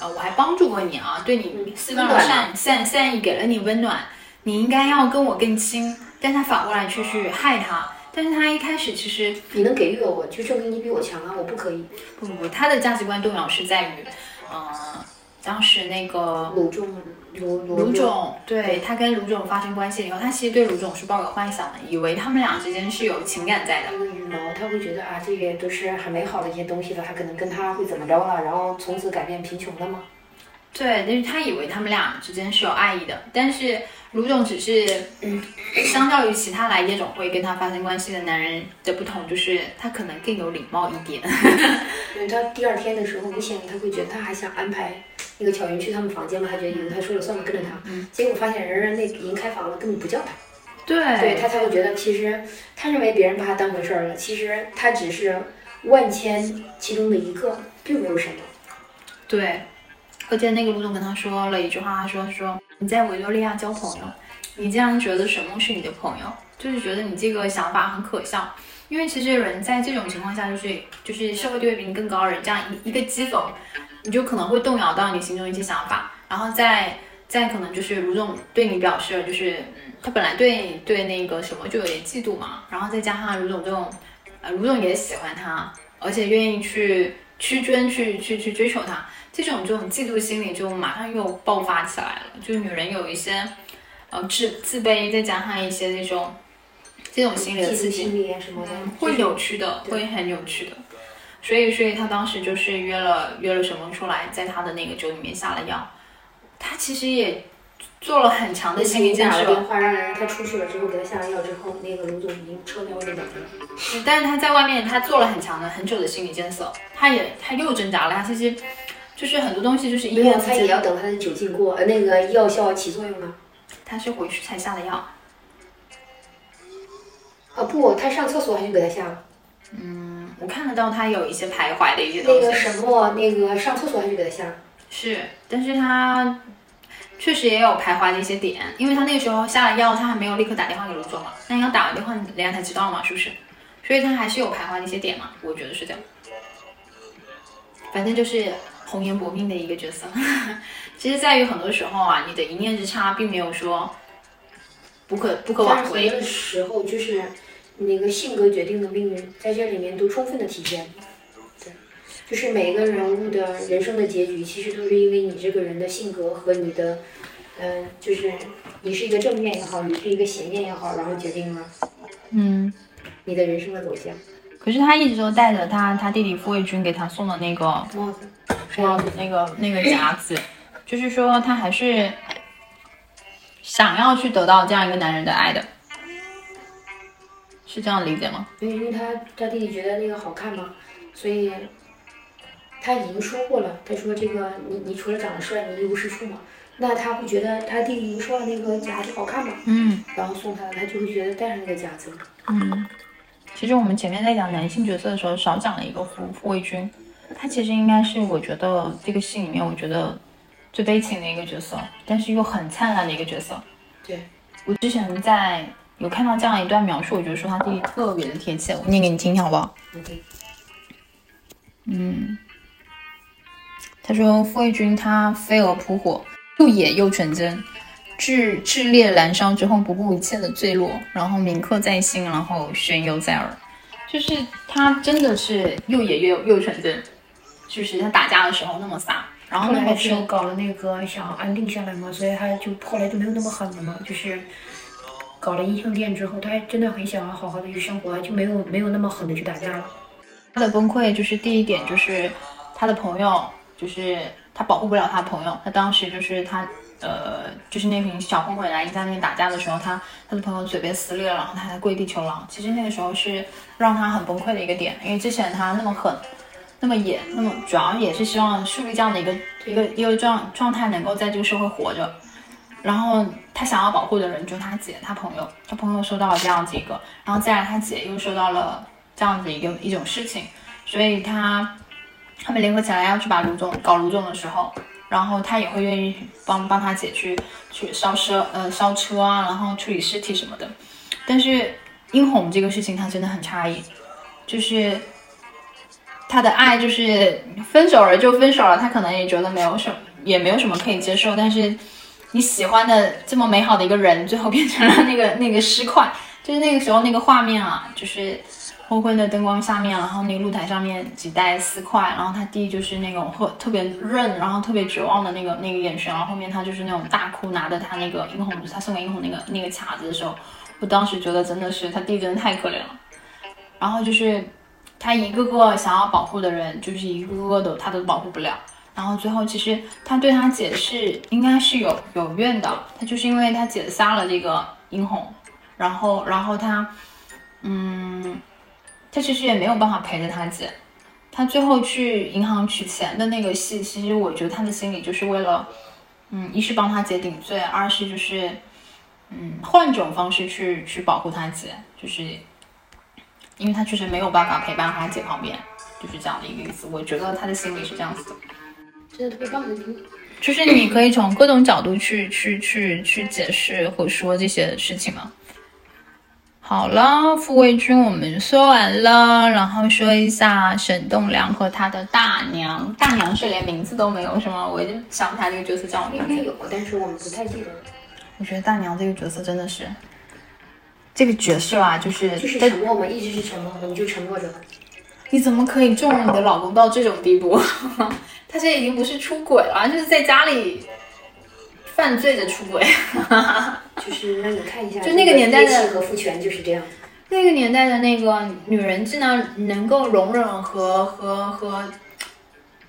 呃，我还帮助过你啊，对你四方善善善意，给了你温暖，你应该要跟我更亲，但他反过来却去害他，但是他一开始其实你能给予我，就证明你比我强啊，我不可以，不不不，他的价值观动摇是在于，呃。当时那个卢总，卢卢总，对他跟卢总发生关系以后，他其实对卢总是抱有幻想的，以为他们俩之间是有情感在的。那个羽毛，他会觉得啊，这些都是很美好的一些东西了，他可能跟他会怎么着了，然后从此改变贫穷了吗？对，但是他以为他们俩之间是有爱意的，但是卢总只是，嗯，相较于其他来夜总会跟他发生关系的男人的不同，就是他可能更有礼貌一点。[laughs] 因为他第二天的时候，明显他会觉得他还想安排那个巧云去他们房间嘛，他觉得他说了算了，跟着他。嗯结果发现人人那已经开房了，根本不叫他。对对他才会觉得，其实他认为别人把他当回事儿了，其实他只是万千其中的一个，并没有什么。对，我记得那个卢总跟他说了一句话，他说说你在维多利亚交朋友，你竟然觉得沈梦是你的朋友，就是觉得你这个想法很可笑。因为其实人在这种情况下，就是就是社会地位比你更高的人，这样一一个讥讽，你就可能会动摇到你心中一些想法，然后再再可能就是卢总对你表示，就是嗯，他本来对对那个什么就有点嫉妒嘛，然后再加上卢总这种，呃，卢总也喜欢他，而且愿意去屈尊去去去追求他，这种这种嫉妒心理就马上又爆发起来了，就女人有一些呃自自卑，再加上一些这种这种心理的嫉刺激，心理啊什么的，会扭曲的，会很扭曲的。所以，所以他当时就是约了约了沈梦出来，在他的那个酒里面下了药。他其实也做了很强的心理建设，打了电话让人他出去了之后给他下了药之后，那个卢总已经车在外面等着了。嗯但是他在外面他做了很强的很久的心理建设，他也他又挣扎了，他其实就是很多东西就是一没有，念之间，他也要等他的酒劲过，呃，那个药效起作用呢。他是回去才下的药。啊不，他上厕所还是给他下了。嗯，我看得到他有一些徘徊的一些那个东西，沈墨，那个上厕所还是给他下了。是，但是他确实也有徘徊的一些点，因为他那个时候下了药，他还没有立刻打电话给卢总嘛，那你要打完电话，人家才知道嘛，是不是？所以他还是有徘徊的一些点嘛，我觉得是这样。反正就是红颜薄命的一个角色，[laughs] 其实在于很多时候啊，你的一念之差，并没有说不可不可挽回。的时候，就是那个性格决定的命运，在这里面都充分的体现。对，就是每个人物的人生的结局，其实都是因为你这个人的性格和你的，嗯、就是你是一个正面也好，你是一个邪念也好，然后决定了嗯，你的人生的走向。可是他一直都带着他他弟弟傅卫军给他送的那个帽子，帽子那个那个夹子，就是说他还是想要去得到这样一个男人的爱的，是这样理解吗？因为因为他他弟弟觉得那个好看嘛，所以他已经说过了，他说这个你你除了长得帅，你一无是处嘛。那他会觉得他弟弟已经说了那个夹子好看吗，嗯然后送他，他就会觉得戴上那个夹子。嗯。其实我们前面在讲男性角色的时候，少讲了一个傅傅卫军，他其实应该是我觉得这个戏里面我觉得最悲情的一个角色，但是又很灿烂的一个角色。对，我之前在有看到这样一段描述，我觉得说他弟弟特别的贴切，我念给你听听好不好？嗯，他说傅卫军他飞蛾扑火，又野又纯真，炽炽烈燃烧之后不顾一切的坠落，然后铭刻在心，然后悬游在耳。就是他真的是又野又又纯真，就是他打架的时候那么飒，然后后来那个是就搞了那个想安定下来嘛，所以他就后来就没有那么狠了嘛，就是搞了英雄殿之后，他还真的很想要好好的去生活，就没有没有那么狠的去打架了。他的崩溃就是第一点，就是他的朋友，就是他保护不了他朋友。他当时就是他，呃，就是那群小混混来在那边打架的时候，他他的朋友嘴被撕裂了，然后他还跪地求饶。其实那个时候是让他很崩溃的一个点，因为之前他那么狠，那么野，那么主要也是希望树立这样的一个一个一个状状态，能够在这个社会活着。然后他想要保护的人就是他姐、他朋友，他朋友受到了这样子一个，然后再来他姐又受到了这样子一个一种事情，所以他他们联合起来要去把卢总搞卢总的时候，然后他也会愿意帮帮他姐去去烧车呃烧车啊，然后处理尸体什么的。但是殷红这个事情他真的很诧异，就是他的爱就是分手了就分手了，他可能也觉得没有什么也没有什么可以接受，但是你喜欢的这么美好的一个人，最后变成了那个那个尸块，就是那个时候那个画面啊，就是昏昏的灯光下面，然后那个露台上面几袋丝块，然后他弟就是那种特特别认，然后特别绝望的那个那个眼神，然后后面他就是那种大哭，拿着他那个殷红，他送给殷红那个那个卡子的时候，我当时觉得真的是他弟真的太可怜了，然后就是他一个个想要保护的人，就是一个个都他都保护不了。然后最后其实他对他姐是应该是有有怨的，他就是因为他姐杀了这个殷红，然后然后他，嗯，他其实也没有办法陪着他姐，他最后去银行取钱的那个戏，其实我觉得他的心里就是为了，嗯，一是帮他姐顶罪，二是就是，嗯，换种方式去去保护他姐，就是因为他确实没有办法陪伴他姐旁边，就是这样的一个意思。我觉得他的心里是这样子的。真的特别棒就是你可以从各种角度去去去去解释或说这些事情嘛。好了，傅卫军我们说完了，然后说一下沈栋梁和他的大娘。大娘是连名字都没有是吗？我就想不起来这个角色叫什么名字。应该有，但是我们不太记得。我觉得大娘这个角色真的是，这个角色啊，就是就是在沉默嘛，一直是沉默的，你就沉默着吧。你怎么可以纵容你的老公到这种地步？[laughs] 他现在已经不是出轨了，就是在家里犯罪的出轨。[laughs] 就是让你看一下，就那个年代的和父权就是这样。那个年代的那个女人，竟然能够容忍和和和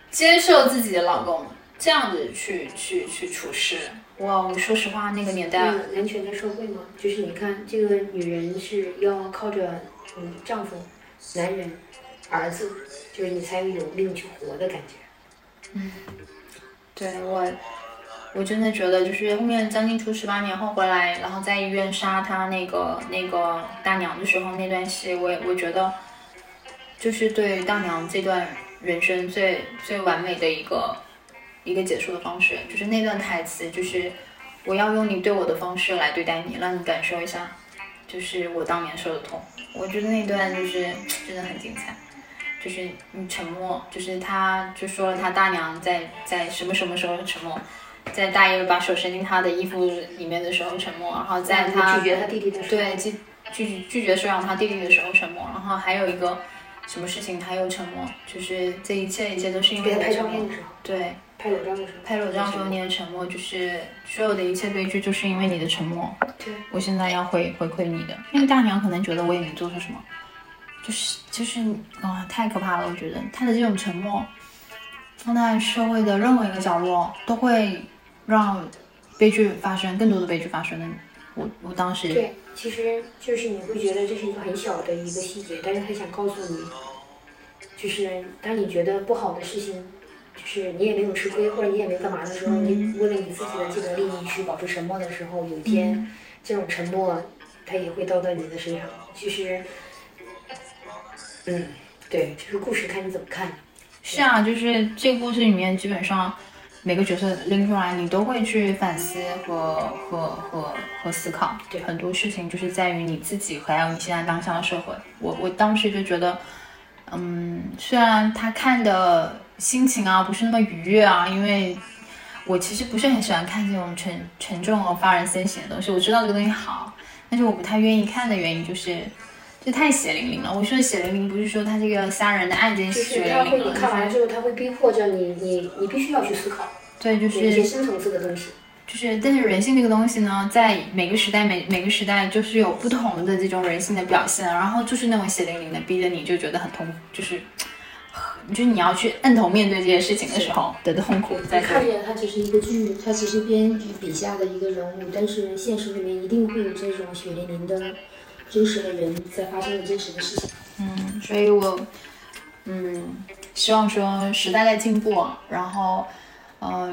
接受自己的老公这样子去去去处事。哇，我说实话，那个年代，嗯，男权的社会嘛，就是你看这个女人是要靠着嗯丈夫、男人、儿子，就是你才有命去活的感觉。嗯对我，我真的觉得就是后面将近出十八年后回来，然后在医院杀他那个那个大娘的时候那段戏，我我觉得就是对大娘这段人生最最完美的一个一个结束的方式，就是那段台词，就是我要用你对我的方式来对待你，让你感受一下，就是我当年受的痛。我觉得那段就是真的很精彩。就是你沉默，就是他就说了他大娘在在什么什么时候沉默，在大爷把手伸进他的衣服里面的时候沉默，然后在他拒绝他弟弟的时候，对拒拒拒绝收养他弟弟的时候沉默，然后还有一个什么事情他又沉默，就是这一切一切都是因为你的沉默照片的时候，对，拍裸照的时候，拍裸照的时候你的沉默，就是所有的一切悲剧就是因为你的沉默。对，我现在要回回馈你的。那个大娘可能觉得我也没做错什么，就是就是啊、太可怕了！我觉得他的这种沉默，放在社会的任何一个角落，都会让悲剧发生，更多的悲剧发生的。我我当时对，其实就是你会觉得这是一个很小的一个细节，但是他想告诉你，就是当你觉得不好的事情，就是你也没有吃亏或者你也没干嘛的时候，你为了你自己的既得利益去保持沉默的时候，有一天这种沉默，它也会到到你的身上。其实，嗯，对，就是故事看你怎么看。是啊，就是这个故事里面，基本上每个角色拎出来，你都会去反思和和和和思考。对很多事情就是在于你自己，还有你现在当下的社会。我我当时就觉得，嗯，虽然他看的心情啊不是那么愉悦啊，因为我其实不是很喜欢看这种沉沉重而发人深省的东西。我知道这个东西好，但是我不太愿意看的原因就是。这太血淋淋了。我说的血淋淋，不是说他这个杀人的案件就血是他会，淋淋了，你看完了之后，他会逼迫着你，你你必须要去思考对，就是一些是深层次的东西。就是，但是人性这个东西呢，在每个时代每每个时代就是有不同的这种人性的表现，然后就是那种血淋淋的，逼着你就觉得很痛苦，就是，就是你要去摁头面对这些事情的时候的痛苦在你这里。看着它只是一个剧，它只是编剧笔下的一个人物，但是现实里面一定会有这种血淋淋的真实的人在发生的真实的事情。嗯，所以我，嗯，希望说时代在进步，然后，呃，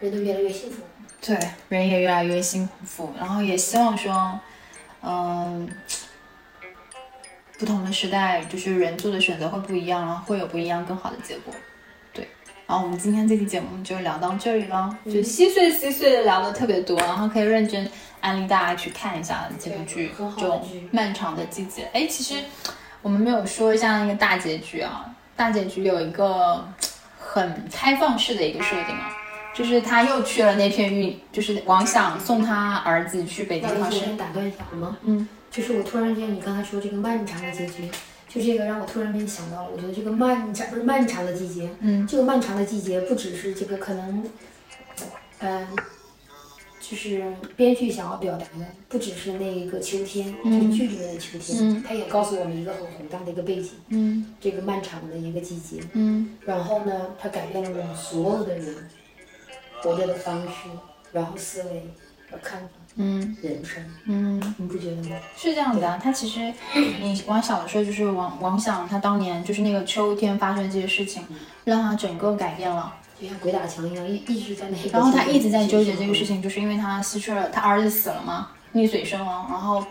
人都越来越幸福。对，人也越来越幸福，然后也希望说，嗯、不同的时代，就是人做的选择会不一样，然后会有不一样更好的结果。对，然后我们今天这期节目就聊到这里了，就稀碎稀碎的聊的特别多，然后可以认真安利大家去看一下这部剧对很，好这种漫长的季节。哎，其实我们没有说一下那个大结局啊，大结局有一个很开放式的一个设定啊。就是他又去了那片玉，就是王想送他儿子去北京考试。打断一下好吗？嗯，就是我突然间，你刚才说这个漫长的结局，就这个让我突然间想到了，我觉得这个漫长不是漫长的季节，嗯，这个漫长的季节不只是这个可能，嗯、就是编剧想要表达的，不只是那一个秋天，这嗯个剧里面的秋天，嗯它也告诉我们一个很宏大的一个背景，嗯这个漫长的一个季节。嗯然后呢，它改变了我们所有的人活着的方式，然后思维和看法、嗯人生，嗯。你不觉得吗？是这样子啊，他其实你往小的时候，就是往往想他当年就是那个秋天发生这些事情，让他整个改变了。就像鬼打墙一样，一一直在那。然后他一直在纠结这个事。情，就是因为他失去了他儿子死了嘛，溺水身亡，然后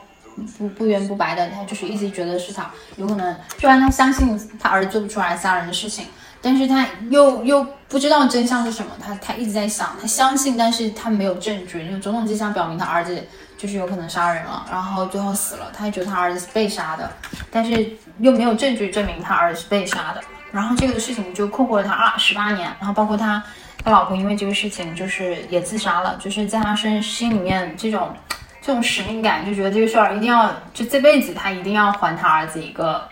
不不圆不白的，他就是一直觉得是他有可能，虽然他相信他儿子做不出来杀人的事情，但是他又又不知道真相是什么，他他一直在想，他相信，但是他没有证据，因为种种迹象表明他儿子就是有可能杀人了，然后最后死了，他也觉得他儿子是被杀的，但是又没有证据证明他儿子是被杀的，然后这个事情就困惑了他二十八年，然后包括他他老婆因为这个事情就是也自杀了，就是在他身心里面这种这种使命感，就觉得这个事儿一定要就这辈子他一定要还他儿子一个，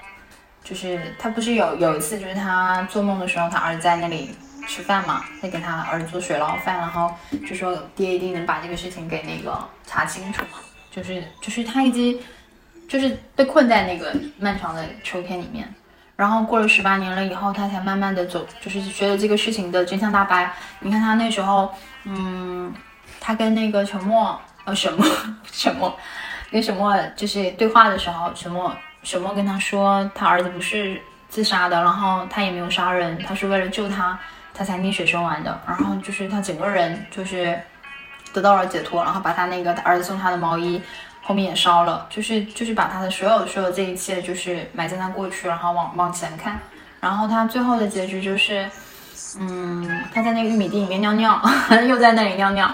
就是他不是有有一次就是他做梦的时候，他儿子在那里吃饭嘛，在给他儿子做水捞饭，然后就说爹一定能把这个事情给那个查清楚，就是就是他一直就是被困在那个漫长的秋天里面。然后过了十八年了以后，他才慢慢的走，就是觉得这个事情的真相大白。你看他那时候，嗯，他跟那个沉默，呃，沈默，沈默，跟沈默就是对话的时候，沈默，沈默跟他说，他儿子不是自杀的，然后他也没有杀人，他是为了救他，他才溺水身亡的。然后就是他整个人就是得到了解脱，然后把他那个他儿子送他的毛衣。后面也烧了，就是就是把他的所有所有这一切就是埋在他过去，然后往往前看，然后他最后的结局就是，嗯，他在那个玉米地里面尿尿，[laughs] 又在那里尿尿，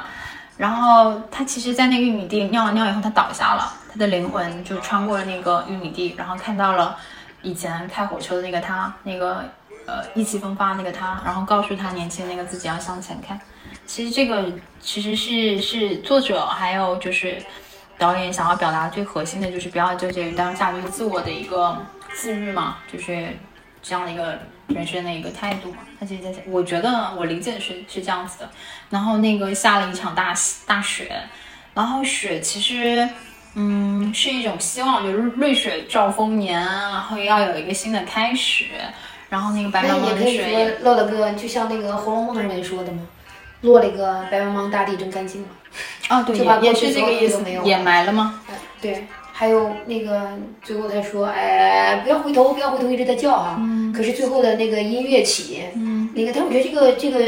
然后他其实，在那个玉米地尿了尿以后，他倒下了，他的灵魂就穿过了那个玉米地，然后看到了以前开火车的那个他，那个呃意气风发那个他，然后告诉他年轻那个自己要向前看。其实这个其实是是作者还有就是导演想要表达最核心的就是不要纠结于当下，就是自我的一个自愈嘛，就是这样的一个人生的一个态度嘛。他其实在，我觉得我理解是是这样子的。然后那个下了一场大大雪，然后雪其实。嗯，是一种希望，就是瑞雪兆丰年，然后要有一个新的开始。然后那个白茫茫的雪也说落了个，就像那个《红楼梦》里面说的嘛，落了一个白茫茫大地真干净嘛。哦，对，就把也是这个意思掩埋了吗？哎，对，还有那个最后他说，哎，不要回头，不要回头，一直在叫哈。嗯可是最后的那个音乐起，嗯，那个，但我觉得这个这个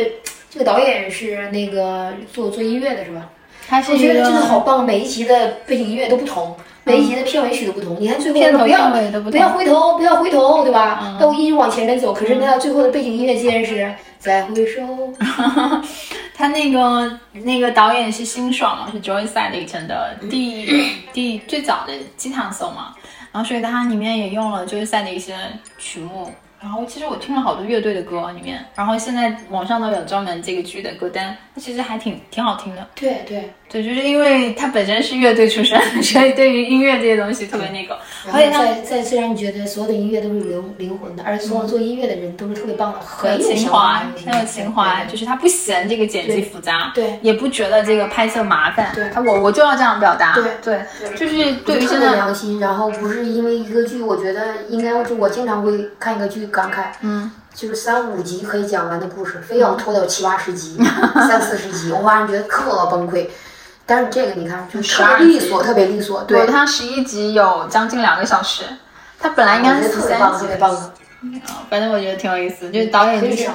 这个导演是那个做做音乐的是吧？他是觉得真的好棒，每一集的背景音乐都不同，每一集的片尾曲都不同。你看最后不要不不要同。回头，不要回头，对吧？嗯都一直往前面走，可是那最后的背景音乐竟然是再回首。[laughs] 他那个那个导演是辛爽嘛，是 Joy Sidington 的第 [clears throat] 第最早的鸡汤颂嘛，然后所以它里面也用了 Joy Side 的一些曲目。然后其实我听了好多乐队的歌里面，然后现在网上都有专门这个剧的歌单，它其实还挺挺好听的。对对，对，就是因为他本身是乐队出身，[laughs] 所以对于音乐这些东西特别那个。然后而且他再再次让你觉得所有的音乐都是灵灵魂的，而所有做音乐的人都是特别棒的，很有情怀，很有情怀，就是他不嫌这个剪辑复杂，对也不觉得这个拍摄麻烦，对他我我就要这样表达，对对，就是对于现在，良心，然后不是因为一个剧，我觉得应该就我经常会看一个剧感慨，嗯，就是三五集可以讲完的故事，非要拖到七八十集、三四十集，我晚上觉得特崩溃。但是这个你看，就特12别利索，特别利索，对，对他十一集有将近两个小时，它本来应该是四三集特别棒，反正我觉得挺有意思，就是导演就是。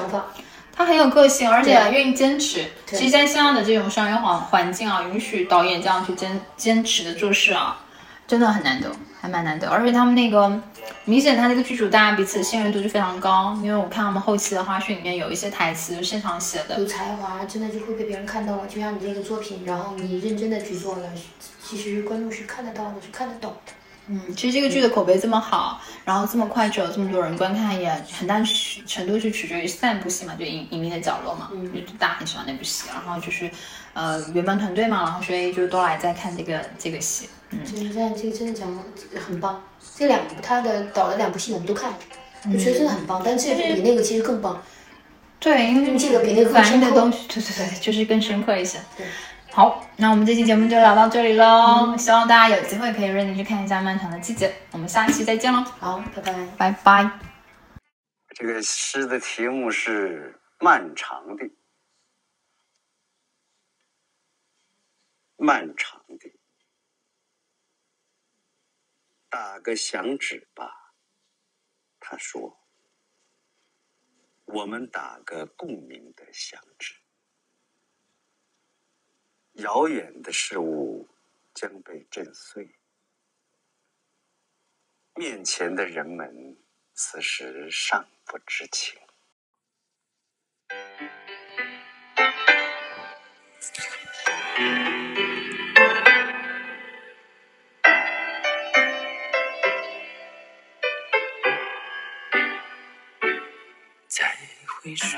他很有个性，而且愿意坚持。其实，在现在的这种商业环环境啊，允许导演这样去坚坚持的做事啊，真的很难得，还蛮难得。而且他们那个明显，他那个剧组大家彼此信任度就非常高，因为我看他们后期的花絮里面有一些台词现场写的，有才华，真的就会被别人看到了。就像你这个作品，然后你认真的去做了，其实观众是看得到的，是看得懂的。嗯，其实这个剧的口碑这么好，然后这么快就有这么多人观看，也很大程度是取决于三部戏嘛，就《隐隐秘的角落》嘛，嗯就大家很喜欢那部戏，然后就是呃原班团队嘛，然后所以就都来在看这个这个戏，嗯就是在这个真的讲得很棒。这两部他的导的两部戏我们都看了，我觉得真的很棒，但这部比那个其实更棒。对，因为这个比那个更深刻东西，对对对，就是更深刻一些。对好，那我们这期节目就聊到这里喽。希望大家有机会可以认真去看一下《漫长的季节》。我们下期再见喽，好，拜拜。拜拜。这个诗的题目是《漫长的》，漫长的，打个响指吧。他说：“我们打个共鸣的响指。”遥远的事物将被震碎，面前的人们此时尚不知情。再回首。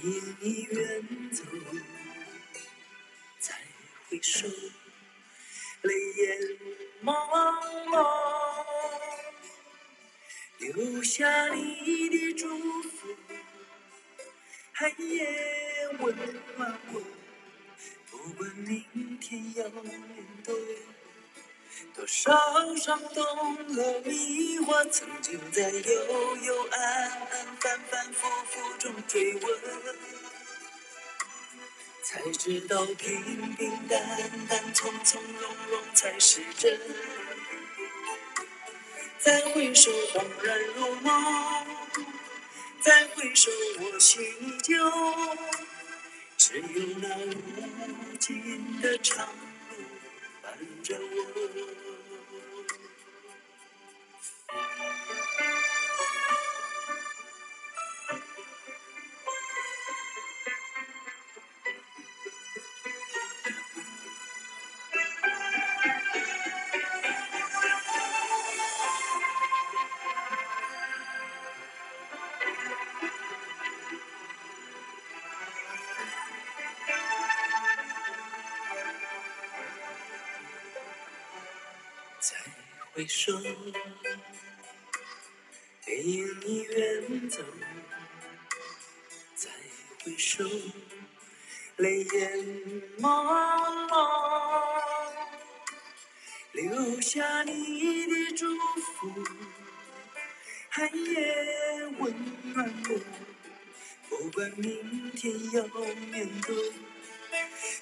背影已远走，再回首，泪眼朦胧，留下你的祝福，寒夜温暖我。不管明天要面对多少伤痛和迷惑，曾经在幽幽暗暗、反反复复中追问，才知道平平淡淡、从从容容才是真。再回首，恍然如梦；再回首，我心依旧。只有那无尽的长路看着我。回首，背影已远走。再回首，泪眼朦胧，留下你的祝福，寒夜温暖我。不管明天要面对。